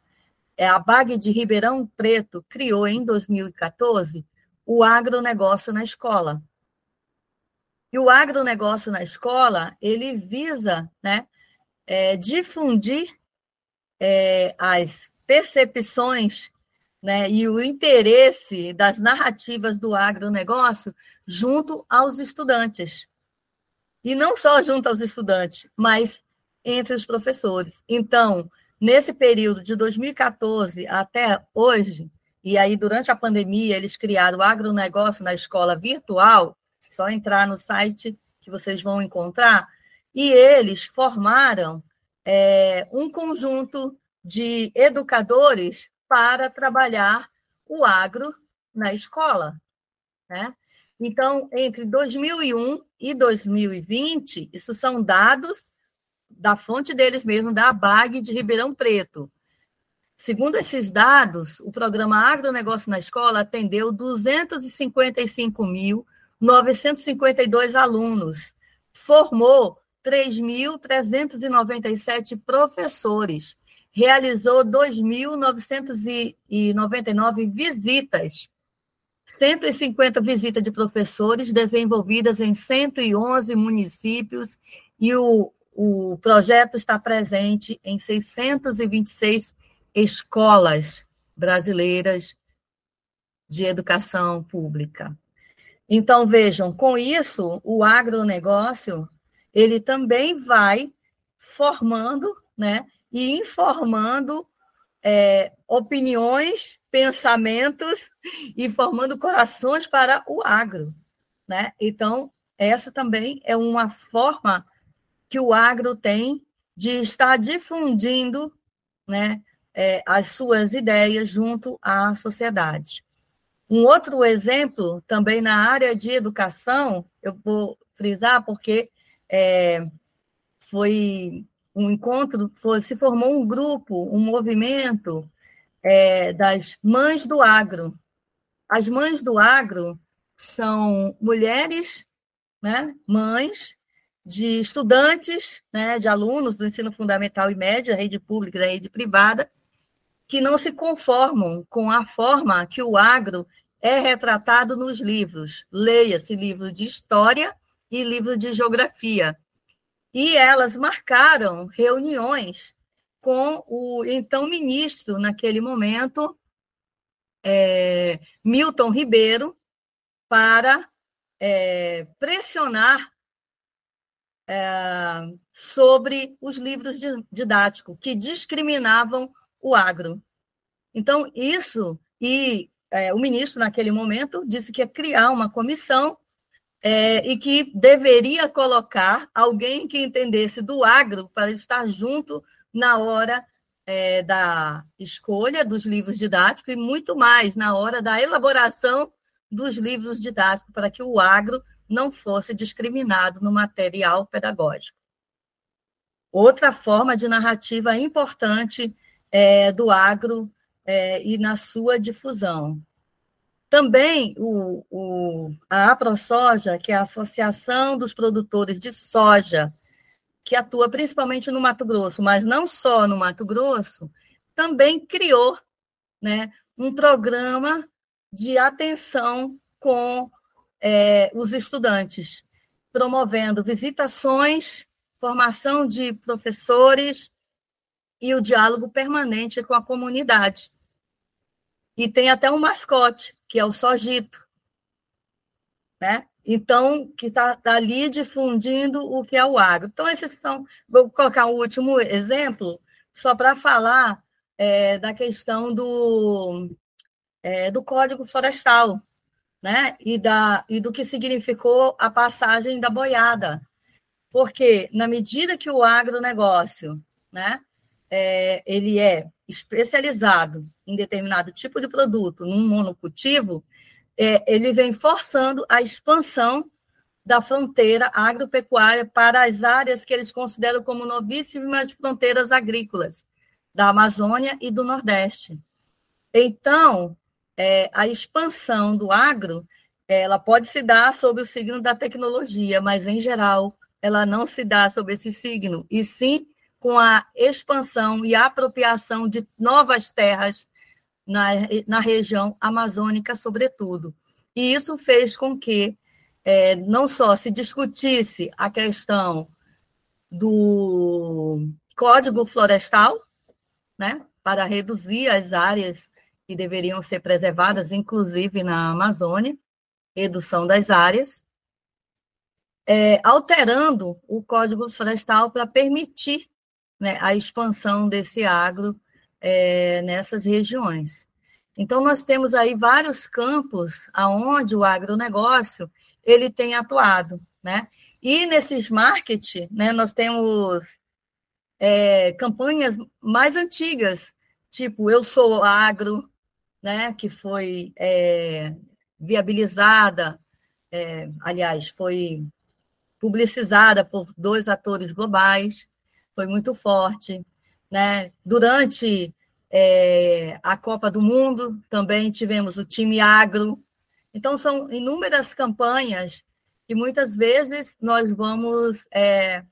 é a ABAG de Ribeirão Preto, criou em 2014 o agronegócio na escola. E o agronegócio na escola, ele visa né, é, difundir é, as percepções né, e o interesse das narrativas do agronegócio junto aos estudantes. E não só junto aos estudantes, mas entre os professores. Então, nesse período de 2014 até hoje, e aí durante a pandemia eles criaram o agronegócio na escola virtual, só entrar no site que vocês vão encontrar. E eles formaram é, um conjunto de educadores para trabalhar o agro na escola. Né? Então, entre 2001 e 2020, isso são dados da fonte deles mesmo, da BAG de Ribeirão Preto. Segundo esses dados, o programa Agronegócio na Escola atendeu 255 mil 952 alunos, formou 3.397 professores, realizou 2.999 visitas, 150 visitas de professores desenvolvidas em 111 municípios e o, o projeto está presente em 626 escolas brasileiras de educação pública. Então, vejam, com isso, o agronegócio, ele também vai formando né, e informando é, opiniões, pensamentos e formando corações para o agro. Né? Então, essa também é uma forma que o agro tem de estar difundindo né, é, as suas ideias junto à sociedade. Um outro exemplo, também na área de educação, eu vou frisar porque é, foi um encontro, foi, se formou um grupo, um movimento é, das mães do agro. As mães do agro são mulheres, né, mães de estudantes, né, de alunos do ensino fundamental e médio, rede pública e rede privada, que não se conformam com a forma que o agro é retratado nos livros. Leia-se livro de história e livro de geografia. E elas marcaram reuniões com o então ministro, naquele momento, é, Milton Ribeiro, para é, pressionar é, sobre os livros didáticos que discriminavam o agro. Então, isso, e é, o ministro, naquele momento, disse que ia criar uma comissão é, e que deveria colocar alguém que entendesse do agro para estar junto na hora é, da escolha dos livros didáticos e muito mais na hora da elaboração dos livros didáticos para que o agro não fosse discriminado no material pedagógico. Outra forma de narrativa importante é, do agro é, e na sua difusão. Também o, o, a AproSoja, que é a Associação dos Produtores de Soja, que atua principalmente no Mato Grosso, mas não só no Mato Grosso, também criou né, um programa de atenção com é, os estudantes, promovendo visitações, formação de professores e o diálogo permanente com a comunidade. E tem até um mascote, que é o Sojito, né? Então, que está tá ali difundindo o que é o agro. Então, esses são. Vou colocar um último exemplo, só para falar é, da questão do, é, do Código Florestal, né? E, da, e do que significou a passagem da boiada. Porque, na medida que o agronegócio né, é, ele é especializado em determinado tipo de produto, num monocultivo, é, ele vem forçando a expansão da fronteira agropecuária para as áreas que eles consideram como novíssimas fronteiras agrícolas, da Amazônia e do Nordeste. Então, é, a expansão do agro, ela pode se dar sob o signo da tecnologia, mas, em geral, ela não se dá sob esse signo, e sim com a expansão e apropriação de novas terras na, na região amazônica, sobretudo. E isso fez com que é, não só se discutisse a questão do Código Florestal, né, para reduzir as áreas que deveriam ser preservadas, inclusive na Amazônia, redução das áreas, é, alterando o Código Florestal para permitir né, a expansão desse agro é, nessas regiões. Então, nós temos aí vários campos aonde o agronegócio ele tem atuado, né? E nesses marketing, né, nós temos é, campanhas mais antigas, tipo Eu Sou Agro, né, que foi é, viabilizada, é, aliás, foi publicizada por dois atores globais, foi muito forte. Né? Durante é, a Copa do Mundo, também tivemos o time agro. Então, são inúmeras campanhas que muitas vezes nós vamos é,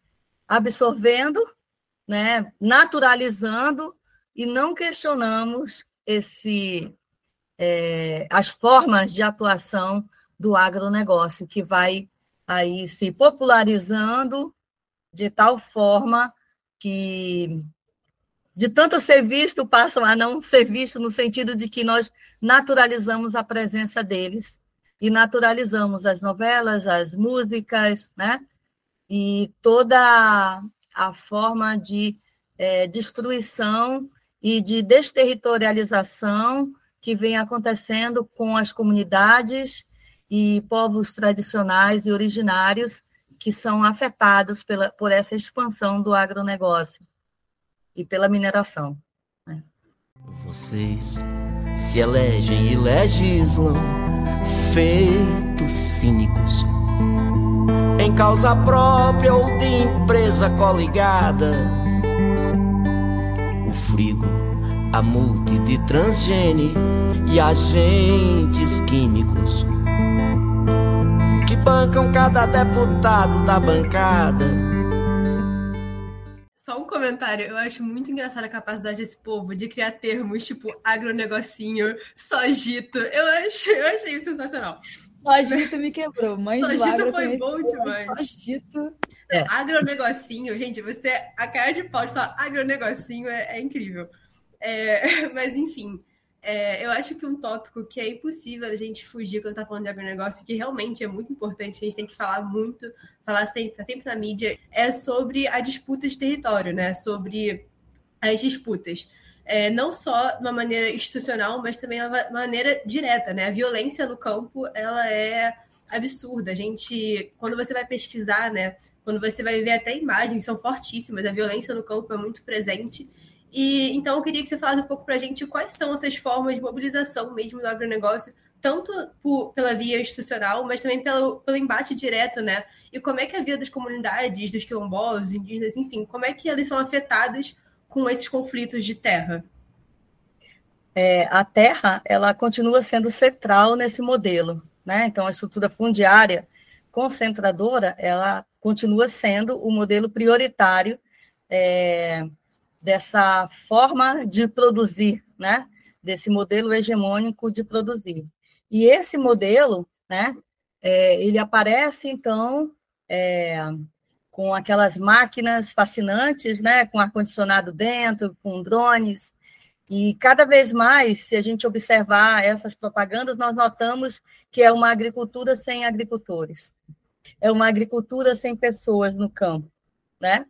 absorvendo, né, naturalizando e não questionamos esse, é, as formas de atuação do agronegócio, que vai aí se popularizando de tal forma que de tanto ser visto passam a não ser visto no sentido de que nós naturalizamos a presença deles e naturalizamos as novelas, as músicas, né? E toda a forma de é, destruição e de desterritorialização que vem acontecendo com as comunidades e povos tradicionais e originários que são afetados pela, por essa expansão do agronegócio e pela mineração. Né? Vocês se elegem e legislam, feitos cínicos, em causa própria ou de empresa coligada. O frigo, a multi de transgene e agentes químicos que bancam cada deputado da bancada só um comentário. Eu acho muito engraçada a capacidade desse povo de criar termos tipo agronegocinho, sojito. Eu, acho, eu achei sensacional. Sojito me quebrou. Mãe Sojito foi bom demais. Sojito. É. Agronegocinho, gente, você a cara de pau de falar agronegocinho é, é incrível. É, [laughs] mas, enfim, é, eu acho que um tópico que é impossível a gente fugir quando tá falando de agronegócio, que realmente é muito importante, a gente tem que falar muito, falar sempre, tá sempre na mídia, é sobre a disputa de território, né? Sobre as disputas. É, não só de uma maneira institucional, mas também de uma maneira direta, né? A violência no campo, ela é absurda. A gente, quando você vai pesquisar, né? Quando você vai ver até imagens, são fortíssimas. A violência no campo é muito presente. E então eu queria que você falasse um pouco para a gente quais são essas formas de mobilização mesmo do agronegócio, tanto por, pela via institucional, mas também pelo, pelo embate direto, né? E como é que a vida das comunidades, dos quilombolas, indígenas, enfim, como é que eles são afetadas com esses conflitos de terra? É, a terra, ela continua sendo central nesse modelo, né? Então, a estrutura fundiária concentradora, ela continua sendo o modelo prioritário é, dessa forma de produzir, né? Desse modelo hegemônico de produzir. E esse modelo, né? É, ele aparece então é, com aquelas máquinas fascinantes, né? Com ar condicionado dentro, com drones. E cada vez mais, se a gente observar essas propagandas, nós notamos que é uma agricultura sem agricultores, é uma agricultura sem pessoas no campo, né?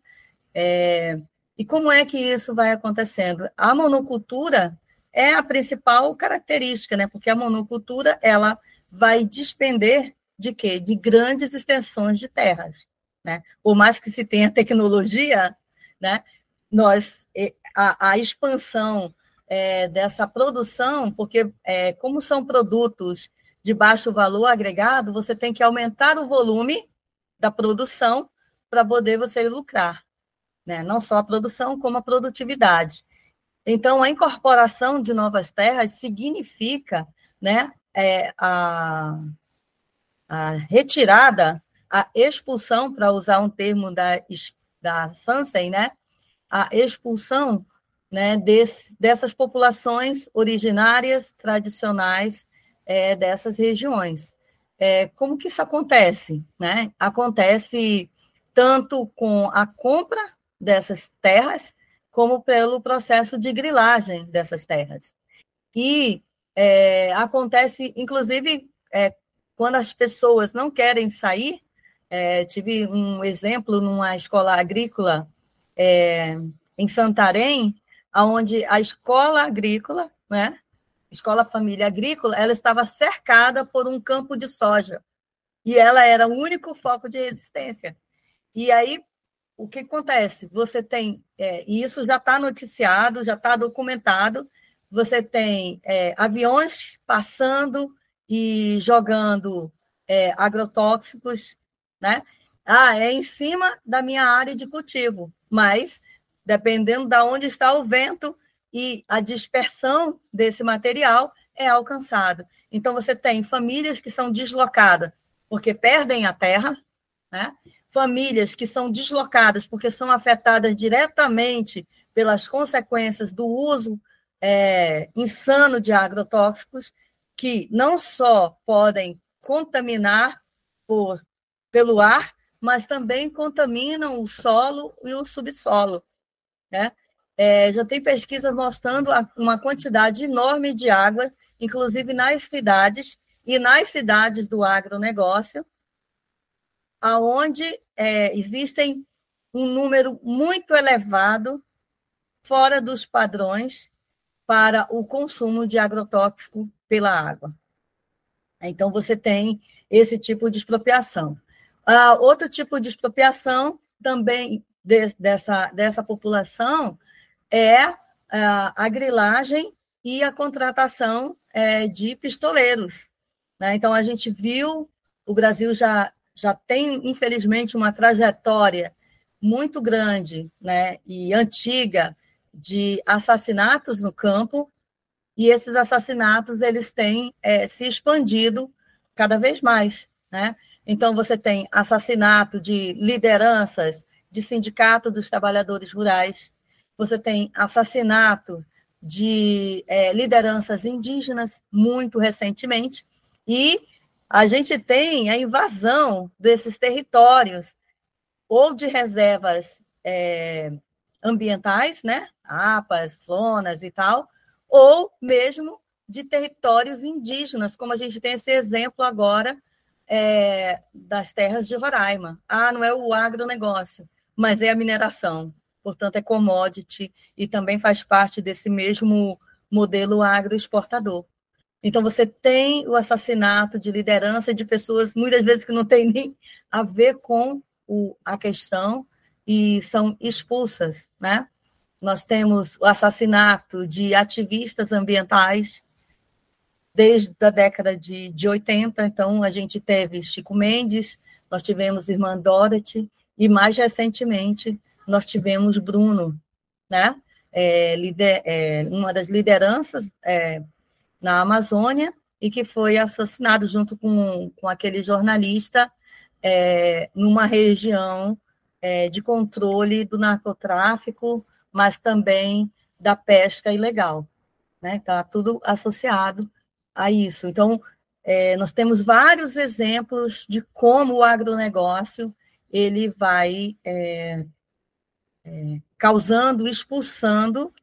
É, e como é que isso vai acontecendo? A monocultura é a principal característica, né? Porque a monocultura ela vai despender de quê? De grandes extensões de terras, né? Por mais que se tenha tecnologia, né? Nós a, a expansão é, dessa produção, porque é, como são produtos de baixo valor agregado, você tem que aumentar o volume da produção para poder você lucrar né? não só a produção, como a produtividade. Então, a incorporação de novas terras significa né, é, a, a retirada, a expulsão, para usar um termo da, da Sansen, né, a expulsão né, desse, dessas populações originárias, tradicionais é, dessas regiões. É, como que isso acontece? Né? Acontece tanto com a compra dessas terras, como pelo processo de grilagem dessas terras. E é, acontece, inclusive, é, quando as pessoas não querem sair. É, tive um exemplo numa escola agrícola é, em Santarém, onde a escola agrícola, né, escola família agrícola, ela estava cercada por um campo de soja e ela era o único foco de resistência. E aí o que acontece? Você tem, é, e isso já está noticiado, já está documentado, você tem é, aviões passando e jogando é, agrotóxicos, né? Ah, é em cima da minha área de cultivo, mas dependendo de onde está o vento e a dispersão desse material é alcançado. Então você tem famílias que são deslocadas porque perdem a terra, né? Famílias que são deslocadas porque são afetadas diretamente pelas consequências do uso é, insano de agrotóxicos, que não só podem contaminar por, pelo ar, mas também contaminam o solo e o subsolo. Né? É, já tem pesquisas mostrando uma quantidade enorme de água, inclusive nas cidades, e nas cidades do agronegócio, aonde é, existem um número muito elevado fora dos padrões para o consumo de agrotóxico pela água. Então, você tem esse tipo de expropriação. Ah, outro tipo de expropriação também de, dessa, dessa população é a, a grilagem e a contratação é, de pistoleiros. Né? Então, a gente viu, o Brasil já, já tem, infelizmente, uma trajetória muito grande né, e antiga de assassinatos no campo, e esses assassinatos eles têm é, se expandido cada vez mais. Né? Então, você tem assassinato de lideranças de sindicato dos trabalhadores rurais, você tem assassinato de é, lideranças indígenas muito recentemente, e a gente tem a invasão desses territórios, ou de reservas é, ambientais, né? APAS, flonas e tal, ou mesmo de territórios indígenas, como a gente tem esse exemplo agora é, das terras de Roraima. Ah, não é o agronegócio, mas é a mineração portanto, é commodity e também faz parte desse mesmo modelo agroexportador. Então, você tem o assassinato de liderança de pessoas, muitas vezes, que não tem nem a ver com o, a questão e são expulsas, né? Nós temos o assassinato de ativistas ambientais desde a década de, de 80. Então, a gente teve Chico Mendes, nós tivemos Irmã Dorothy, e mais recentemente nós tivemos Bruno, né? É, lider, é, uma das lideranças é, na Amazônia e que foi assassinado junto com, com aquele jornalista é, numa região é, de controle do narcotráfico, mas também da pesca ilegal. Está né? Tá tudo associado a isso. Então, é, nós temos vários exemplos de como o agronegócio ele vai é, é, causando, expulsando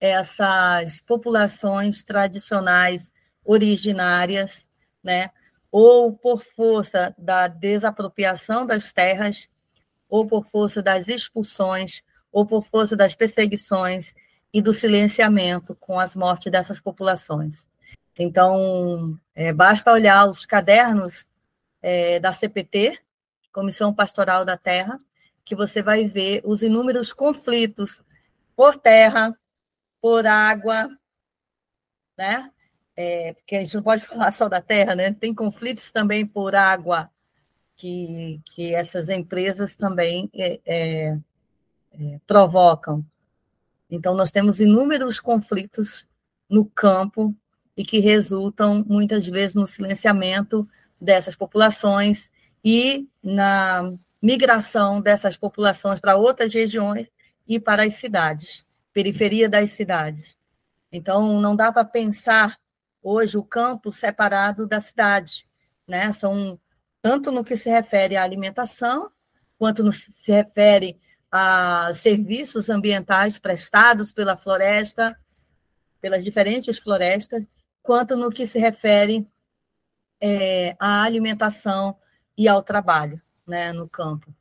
essas populações tradicionais originárias, né? ou por força da desapropriação das terras, ou por força das expulsões, ou por força das perseguições e do silenciamento com as mortes dessas populações. Então, é, basta olhar os cadernos é, da CPT, Comissão Pastoral da Terra, que você vai ver os inúmeros conflitos por terra, por água, né? É, porque a gente não pode falar só da terra, né? Tem conflitos também por água, que, que essas empresas também é, é, é provocam. Então, nós temos inúmeros conflitos no campo e que resultam, muitas vezes, no silenciamento dessas populações e na migração dessas populações para outras regiões e para as cidades, periferia das cidades. Então, não dá para pensar hoje o campo separado da cidade, né? São tanto no que se refere à alimentação, quanto no que se refere a serviços ambientais prestados pela floresta, pelas diferentes florestas, quanto no que se refere é, à alimentação e ao trabalho né, no campo.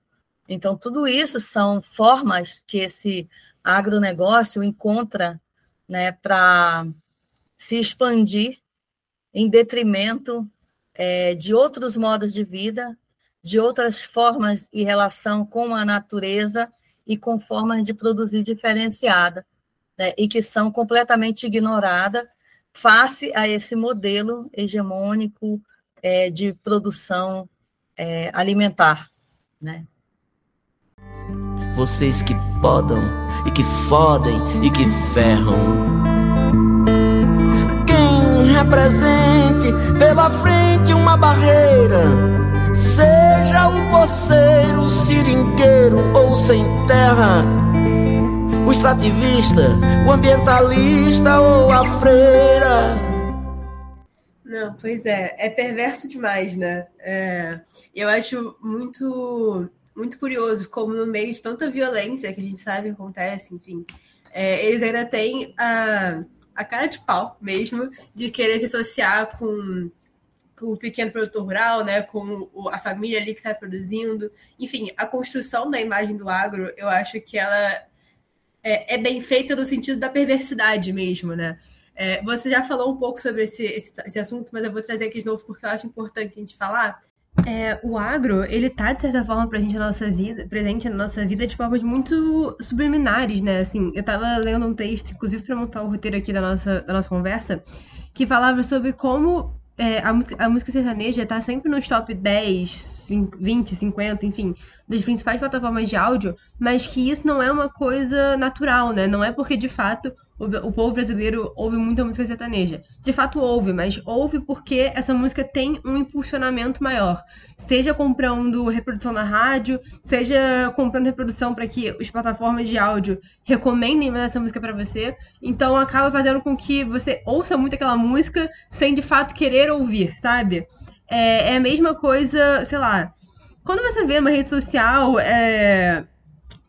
Então, tudo isso são formas que esse agronegócio encontra né, para se expandir em detrimento é, de outros modos de vida, de outras formas e relação com a natureza e com formas de produzir diferenciada, né, e que são completamente ignoradas face a esse modelo hegemônico é, de produção é, alimentar, né? Vocês que podam e que fodem e que ferram. Quem represente pela frente uma barreira, seja o poceiro, seringueiro ou sem terra, o extrativista, o ambientalista ou a freira não, pois é, é perverso demais, né? É, eu acho muito, muito curioso como no meio de tanta violência que a gente sabe acontece, enfim, é, eles ainda têm a, a cara de pau mesmo de querer se associar com o pequeno produtor rural, né, com a família ali que está produzindo. Enfim, a construção da imagem do agro, eu acho que ela é, é bem feita no sentido da perversidade mesmo, né? É, você já falou um pouco sobre esse, esse, esse, assunto, mas eu vou trazer aqui de novo porque eu acho importante a gente falar. É, o agro, ele tá, de certa forma, presente na nossa vida, presente na nossa vida de formas muito subliminares, né? Assim, eu tava lendo um texto, inclusive para montar o roteiro aqui da nossa, da nossa conversa, que falava sobre como é, a, a, música sertaneja tá sempre nos top 10, 20, 50, enfim, das principais plataformas de áudio, mas que isso não é uma coisa natural, né? Não é porque, de fato, o, o povo brasileiro ouve muita música sertaneja. De fato, ouve, mas ouve porque essa música tem um impulsionamento maior. Seja comprando reprodução na rádio, seja comprando reprodução para que as plataformas de áudio recomendem mais essa música para você. Então, acaba fazendo com que você ouça muito aquela música sem, de fato, querer ouvir, sabe? É, é a mesma coisa, sei lá. Quando você vê uma rede social, é,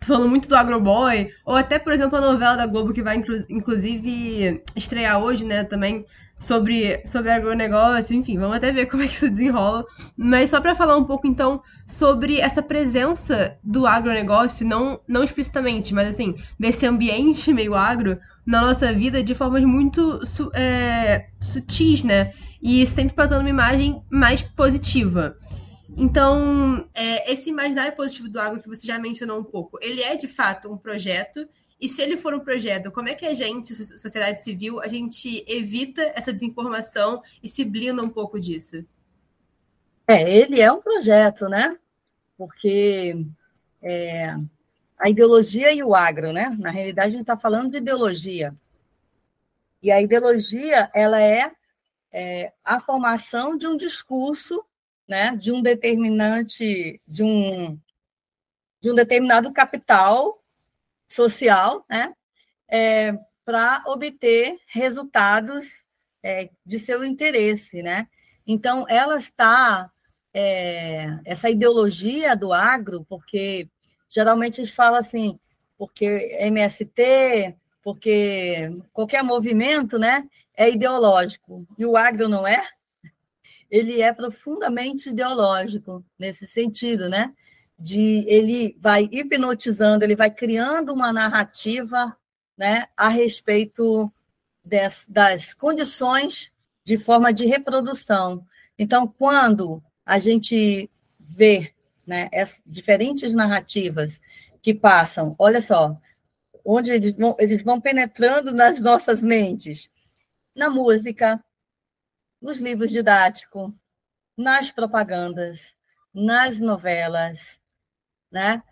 falando muito do Agroboy, ou até, por exemplo, a novela da Globo que vai, inclusive, estrear hoje, né, também, sobre, sobre agronegócio, enfim, vamos até ver como é que isso desenrola. Mas só para falar um pouco, então, sobre essa presença do agronegócio, não, não explicitamente, mas assim, desse ambiente meio agro na nossa vida de formas muito é, sutis, né? E sempre passando uma imagem mais positiva. Então, é, esse imaginário positivo do agro que você já mencionou um pouco, ele é de fato um projeto. E se ele for um projeto, como é que a gente, sociedade civil, a gente evita essa desinformação e se blinda um pouco disso? É, ele é um projeto, né? Porque é, a ideologia e o agro, né? Na realidade, a gente está falando de ideologia. E a ideologia, ela é, é a formação de um discurso né, de um determinante, de um, de um determinado capital social, né, é, para obter resultados é, de seu interesse, né? Então, ela está, é, essa ideologia do agro, porque geralmente a gente fala assim, porque MST, porque qualquer movimento, né, é ideológico, e o agro não é, ele é profundamente ideológico nesse sentido, né? De ele vai hipnotizando, ele vai criando uma narrativa, né, a respeito des, das condições de forma de reprodução. Então, quando a gente vê, né, as diferentes narrativas que passam, olha só, onde eles vão, eles vão penetrando nas nossas mentes, na música, nos livros didáticos, nas propagandas, nas novelas, né?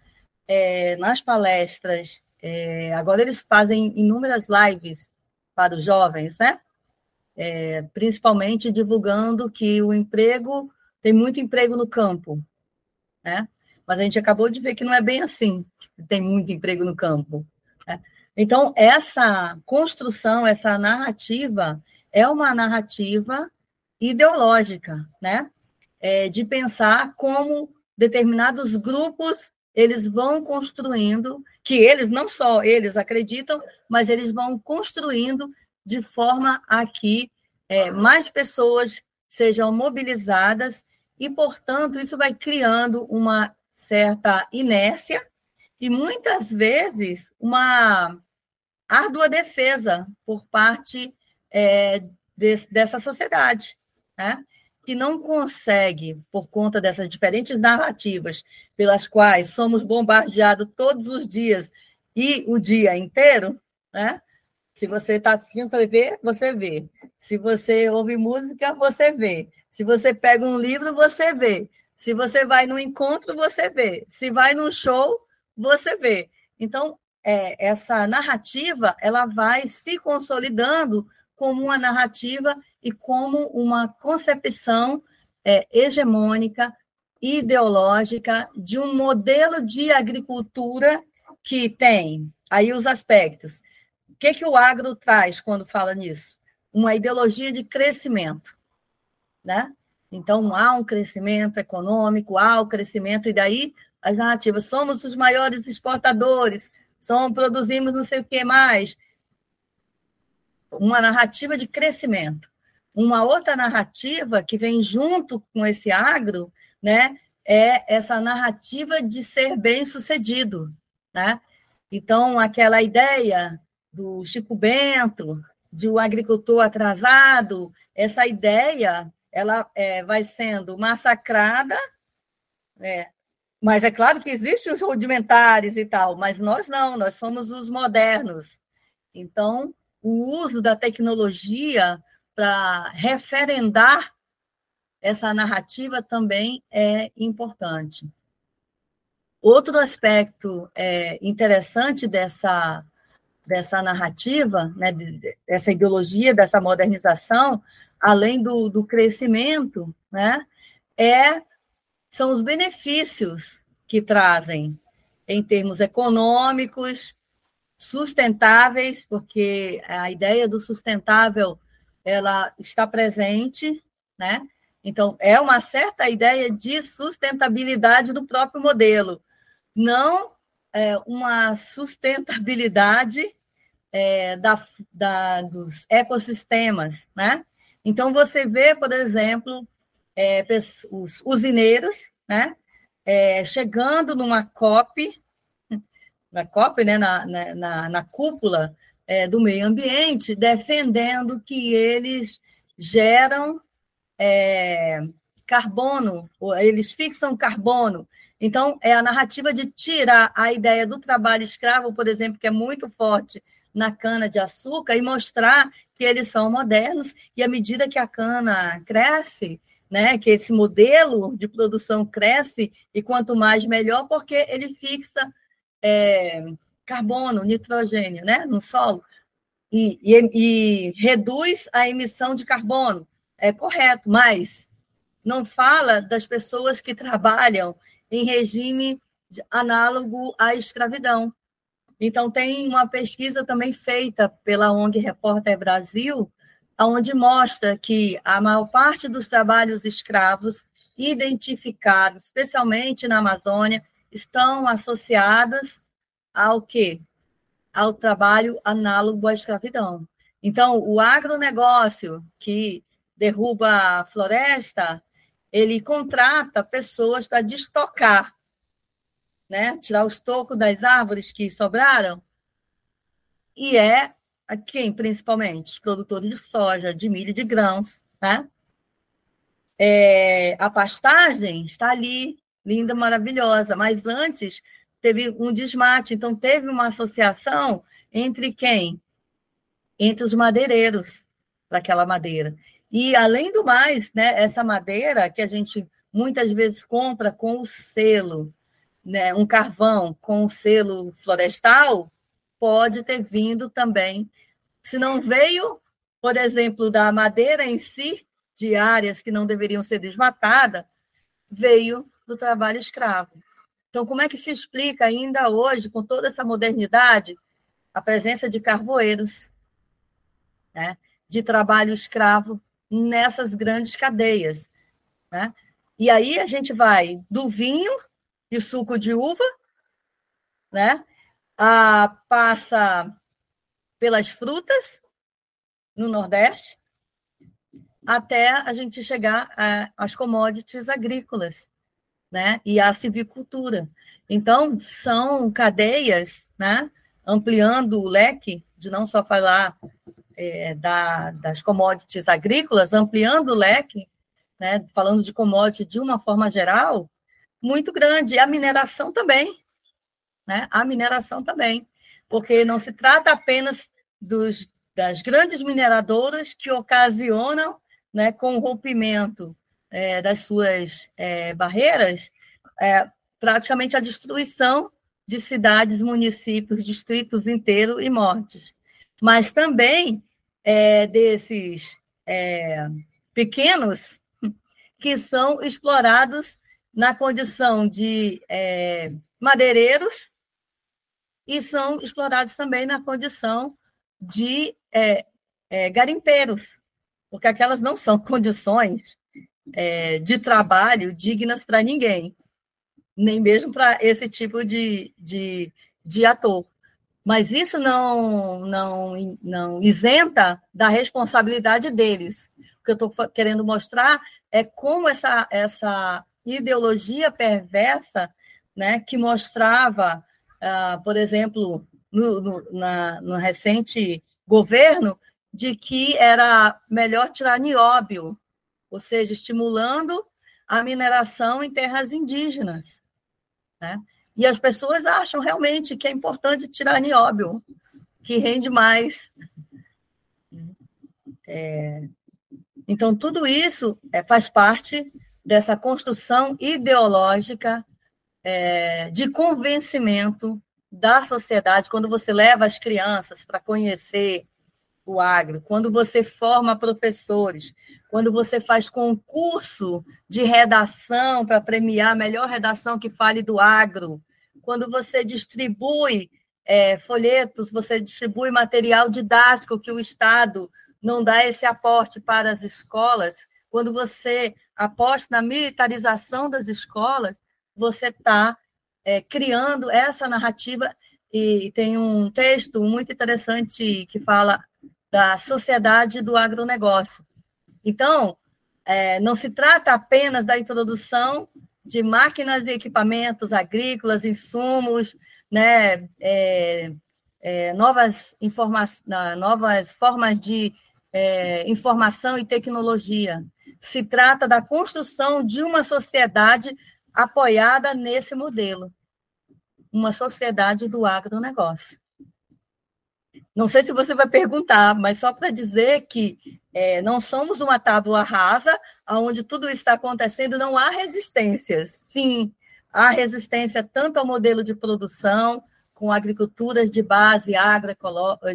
É, nas palestras. É, agora eles fazem inúmeras lives para os jovens, né? É, principalmente divulgando que o emprego tem muito emprego no campo, né? Mas a gente acabou de ver que não é bem assim, tem muito emprego no campo. Né? Então essa construção, essa narrativa é uma narrativa ideológica, né? É, de pensar como determinados grupos eles vão construindo, que eles, não só eles acreditam, mas eles vão construindo de forma a que é, mais pessoas sejam mobilizadas e, portanto, isso vai criando uma certa inércia e, muitas vezes, uma árdua defesa por parte é, dessa sociedade né? Que não consegue, por conta dessas diferentes narrativas pelas quais somos bombardeados todos os dias e o dia inteiro, né? Se você está assistindo TV, você vê. Se você ouve música, você vê. Se você pega um livro, você vê. Se você vai num encontro, você vê. Se vai num show, você vê. Então, é, essa narrativa ela vai se consolidando como uma narrativa e como uma concepção é, hegemônica, ideológica, de um modelo de agricultura que tem aí os aspectos. O que, que o agro traz quando fala nisso? Uma ideologia de crescimento. Né? Então, há um crescimento econômico, há o um crescimento, e daí as narrativas. Somos os maiores exportadores, somos, produzimos não sei o que mais uma narrativa de crescimento. Uma outra narrativa que vem junto com esse agro, né, é essa narrativa de ser bem-sucedido, né? Então, aquela ideia do Chico Bento, de um agricultor atrasado, essa ideia, ela é, vai sendo massacrada, é, mas é claro que existem os rudimentares e tal, mas nós não, nós somos os modernos. Então, o uso da tecnologia para referendar essa narrativa também é importante. Outro aspecto é, interessante dessa, dessa narrativa, né, dessa ideologia, dessa modernização, além do, do crescimento, né, é, são os benefícios que trazem em termos econômicos, sustentáveis, porque a ideia do sustentável ela está presente, né? Então, é uma certa ideia de sustentabilidade do próprio modelo, não é, uma sustentabilidade é, da, da, dos ecossistemas, né? Então, você vê, por exemplo, é, os usineiros, né? É, chegando numa COP, na COP, né, na, na, na cúpula é, do meio ambiente, defendendo que eles geram é, carbono, eles fixam carbono. Então, é a narrativa de tirar a ideia do trabalho escravo, por exemplo, que é muito forte na cana-de-açúcar, e mostrar que eles são modernos, e à medida que a cana cresce, né, que esse modelo de produção cresce, e quanto mais melhor, porque ele fixa é, carbono, nitrogênio né, no solo e, e, e reduz a emissão de carbono. É correto, mas não fala das pessoas que trabalham em regime análogo à escravidão. Então, tem uma pesquisa também feita pela ONG Repórter Brasil, onde mostra que a maior parte dos trabalhos escravos identificados, especialmente na Amazônia, estão associadas ao quê? Ao trabalho análogo à escravidão. Então, o agronegócio que derruba a floresta, ele contrata pessoas para destocar, né? tirar os tocos das árvores que sobraram, e é a quem, principalmente? Os produtores de soja, de milho, de grãos. Né? É, a pastagem está ali, linda, maravilhosa, mas antes teve um desmate, então teve uma associação entre quem? Entre os madeireiros daquela madeira. E, além do mais, né, essa madeira que a gente muitas vezes compra com o selo, né, um carvão com o selo florestal, pode ter vindo também. Se não veio, por exemplo, da madeira em si, de áreas que não deveriam ser desmatadas, veio do trabalho escravo. Então, como é que se explica ainda hoje, com toda essa modernidade, a presença de carvoeiros, né, de trabalho escravo nessas grandes cadeias? Né? E aí a gente vai do vinho e suco de uva, né, a, passa pelas frutas no Nordeste, até a gente chegar às commodities agrícolas, né? e a civicultura. Então, são cadeias, né? ampliando o leque, de não só falar é, da, das commodities agrícolas, ampliando o leque, né? falando de commodity de uma forma geral, muito grande. E a mineração também. Né? A mineração também. Porque não se trata apenas dos, das grandes mineradoras que ocasionam, né, com o rompimento é, das suas é, barreiras, é, praticamente a destruição de cidades, municípios, distritos inteiros e mortes. Mas também é, desses é, pequenos que são explorados na condição de é, madeireiros e são explorados também na condição de garimpeiros, porque aquelas não são [laughs] condições é, de trabalho dignas para ninguém, nem mesmo para esse tipo de, de, de ator. Mas isso não, não, não isenta da responsabilidade deles. O que eu estou querendo mostrar é como essa, essa ideologia perversa né, que mostrava, uh, por exemplo, no, no, na, no recente governo, de que era melhor tirar nióbio ou seja, estimulando a mineração em terras indígenas. Né? E as pessoas acham realmente que é importante tirar nióbio, que rende mais. É, então, tudo isso é, faz parte dessa construção ideológica é, de convencimento da sociedade, quando você leva as crianças para conhecer o agro, quando você forma professores, quando você faz concurso de redação para premiar a melhor redação que fale do agro, quando você distribui é, folhetos, você distribui material didático que o Estado não dá esse aporte para as escolas, quando você aposta na militarização das escolas, você está é, criando essa narrativa. E tem um texto muito interessante que fala da sociedade do agronegócio. Então, é, não se trata apenas da introdução de máquinas e equipamentos agrícolas, insumos, né, é, é, novas, novas formas de é, informação e tecnologia. Se trata da construção de uma sociedade apoiada nesse modelo, uma sociedade do agronegócio. Não sei se você vai perguntar, mas só para dizer que é, não somos uma tábua rasa, onde tudo está acontecendo, não há resistências. Sim, há resistência tanto ao modelo de produção, com agriculturas de base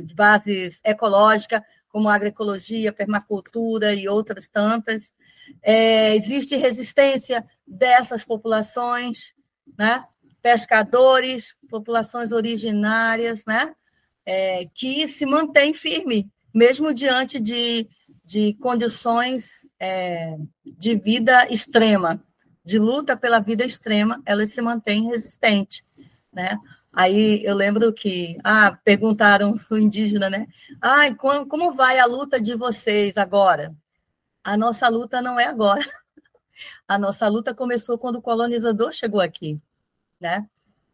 de ecológica, como agroecologia, permacultura e outras tantas. É, existe resistência dessas populações, né? pescadores, populações originárias, né? É, que se mantém firme, mesmo diante de, de condições é, de vida extrema, de luta pela vida extrema, elas se mantêm resistentes, né? Aí eu lembro que ah, perguntaram o indígena, né? Ah, como, como vai a luta de vocês agora? A nossa luta não é agora. [laughs] A nossa luta começou quando o colonizador chegou aqui, né?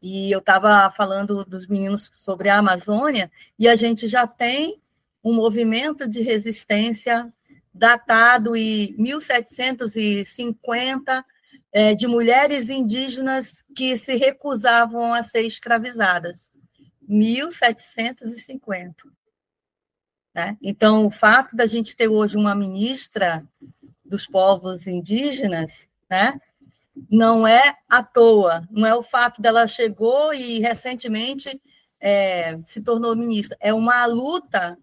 E eu estava falando dos meninos sobre a Amazônia, e a gente já tem um movimento de resistência datado em 1750 é, de mulheres indígenas que se recusavam a ser escravizadas. 1750. Né? Então, o fato da gente ter hoje uma ministra dos povos indígenas, né, não é à toa, não é o fato dela chegou e recentemente é, se tornou ministra, é uma luta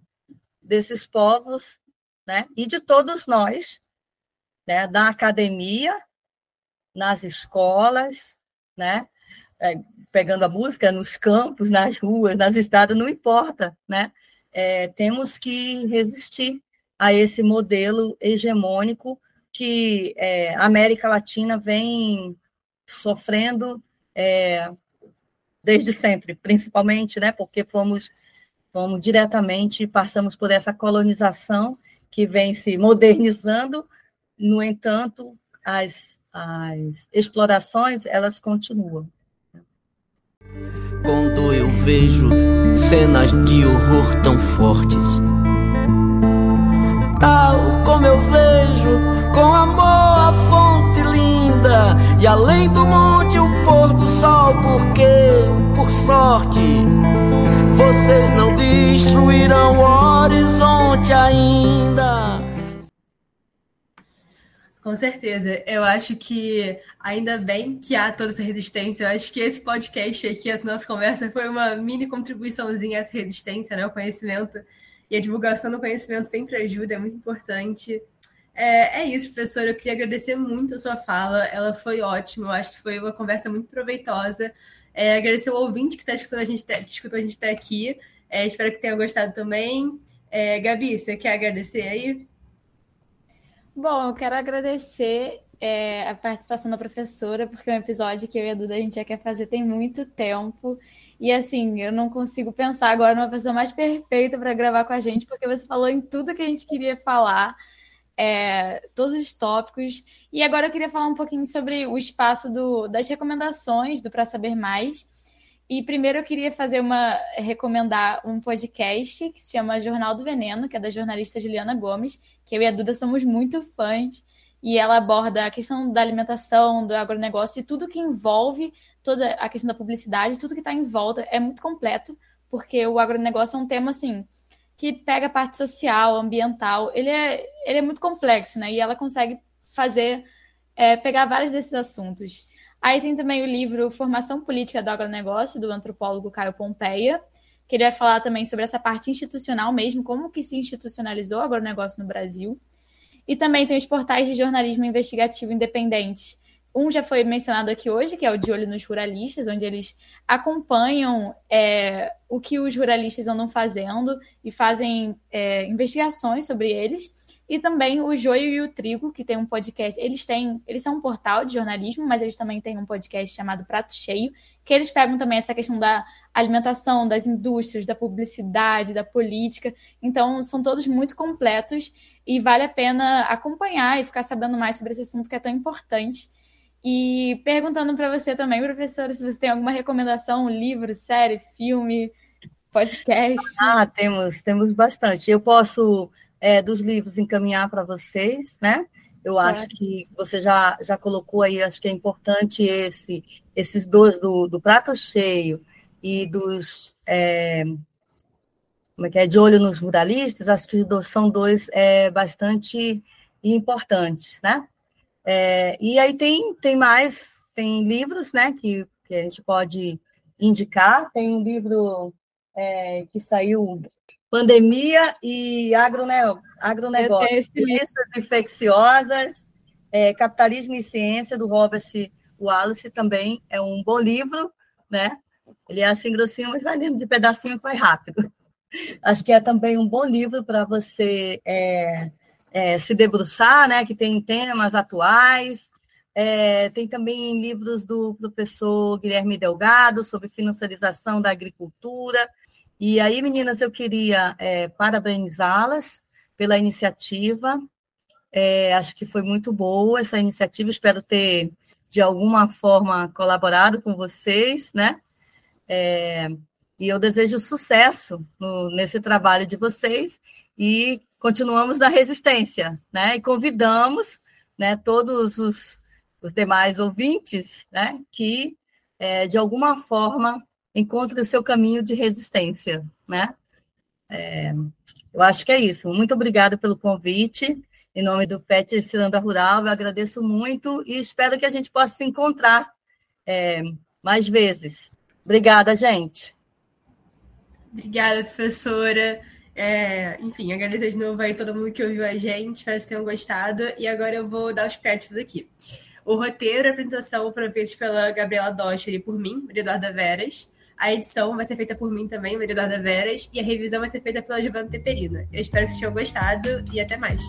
desses povos, né, e de todos nós, né, da academia, nas escolas, né? É, pegando a música nos campos, nas ruas, nas estradas, não importa, né? É, temos que resistir a esse modelo hegemônico que é, a América Latina vem sofrendo é, desde sempre, principalmente, né? Porque fomos, fomos diretamente, passamos por essa colonização que vem se modernizando, no entanto, as as explorações elas continuam. Quando eu vejo cenas de horror tão fortes, tal como eu vejo com amor a fonte linda e além do monte o pôr do sol, porque por sorte vocês não destruirão o horizonte ainda. Com certeza. Eu acho que ainda bem que há toda essa resistência. Eu acho que esse podcast aqui, essa nossa conversa, foi uma mini contribuiçãozinha a essa resistência, né? O conhecimento e a divulgação do conhecimento sempre ajuda, é muito importante. É, é isso, professora. Eu queria agradecer muito a sua fala. Ela foi ótima. Eu acho que foi uma conversa muito proveitosa. É, agradecer o ouvinte que está escutando a gente, que escutou a gente até aqui. É, espero que tenha gostado também. É, Gabi, você quer agradecer aí? Bom, eu quero agradecer é, a participação da professora, porque é um episódio que eu e a Duda a gente já quer fazer tem muito tempo. E assim, eu não consigo pensar agora numa pessoa mais perfeita para gravar com a gente, porque você falou em tudo que a gente queria falar, é, todos os tópicos. E agora eu queria falar um pouquinho sobre o espaço do, das recomendações do Para Saber Mais. E primeiro eu queria fazer uma recomendar um podcast que se chama Jornal do Veneno, que é da jornalista Juliana Gomes, que eu e a Duda somos muito fãs. e ela aborda a questão da alimentação, do agronegócio e tudo que envolve toda a questão da publicidade, tudo que está em volta é muito completo, porque o agronegócio é um tema assim que pega a parte social, ambiental, ele é, ele é muito complexo, né? E ela consegue fazer, é, pegar vários desses assuntos. Aí tem também o livro Formação Política do Agronegócio, do antropólogo Caio Pompeia, que ele vai falar também sobre essa parte institucional mesmo, como que se institucionalizou o agronegócio no Brasil. E também tem os portais de jornalismo investigativo independentes. Um já foi mencionado aqui hoje, que é o De Olho nos Ruralistas, onde eles acompanham é, o que os ruralistas andam fazendo e fazem é, investigações sobre eles. E também o Joio e o Trigo, que tem um podcast. Eles têm, eles são um portal de jornalismo, mas eles também têm um podcast chamado Prato Cheio, que eles pegam também essa questão da alimentação, das indústrias, da publicidade, da política. Então, são todos muito completos e vale a pena acompanhar e ficar sabendo mais sobre esse assunto que é tão importante. E perguntando para você também, professora, se você tem alguma recomendação, livro, série, filme, podcast. Ah, temos, temos bastante. Eu posso é, dos livros encaminhar para vocês, né? Eu claro. acho que você já, já colocou aí, acho que é importante esse, esses dois do, do prato cheio e dos é, como é que é, de olho nos muralistas, acho que são dois é, bastante importantes, né? É, e aí tem, tem mais, tem livros, né, que, que a gente pode indicar, tem um livro é, que saiu Pandemia e agrone... agronegócio. Doenças infecciosas, é, Capitalismo e Ciência, do Robert Wallace, também é um bom livro, né? Ele é assim grossinho, mas vai lendo de pedacinho vai rápido. [laughs] Acho que é também um bom livro para você é, é, se debruçar, né? Que tem temas atuais. É, tem também livros do professor Guilherme Delgado sobre financiarização da agricultura. E aí, meninas, eu queria é, parabenizá-las pela iniciativa. É, acho que foi muito boa essa iniciativa. Espero ter, de alguma forma, colaborado com vocês, né? É, e eu desejo sucesso no, nesse trabalho de vocês e continuamos na resistência, né? E convidamos né, todos os, os demais ouvintes né, que, é, de alguma forma, encontre o seu caminho de resistência, né? É, eu acho que é isso. Muito obrigada pelo convite. Em nome do PET Ciranda Rural, eu agradeço muito e espero que a gente possa se encontrar é, mais vezes. Obrigada, gente. Obrigada, professora. É, enfim, agradecer de novo aí todo mundo que ouviu a gente, espero que tenham gostado. E agora eu vou dar os créditos aqui. O roteiro e a apresentação foram feitos pela Gabriela Docher e por mim, Eduarda Veras. A edição vai ser feita por mim também, Eduarda Veras, e a revisão vai ser feita pela Giovanna Teperina. Eu espero que vocês tenham gostado e até mais.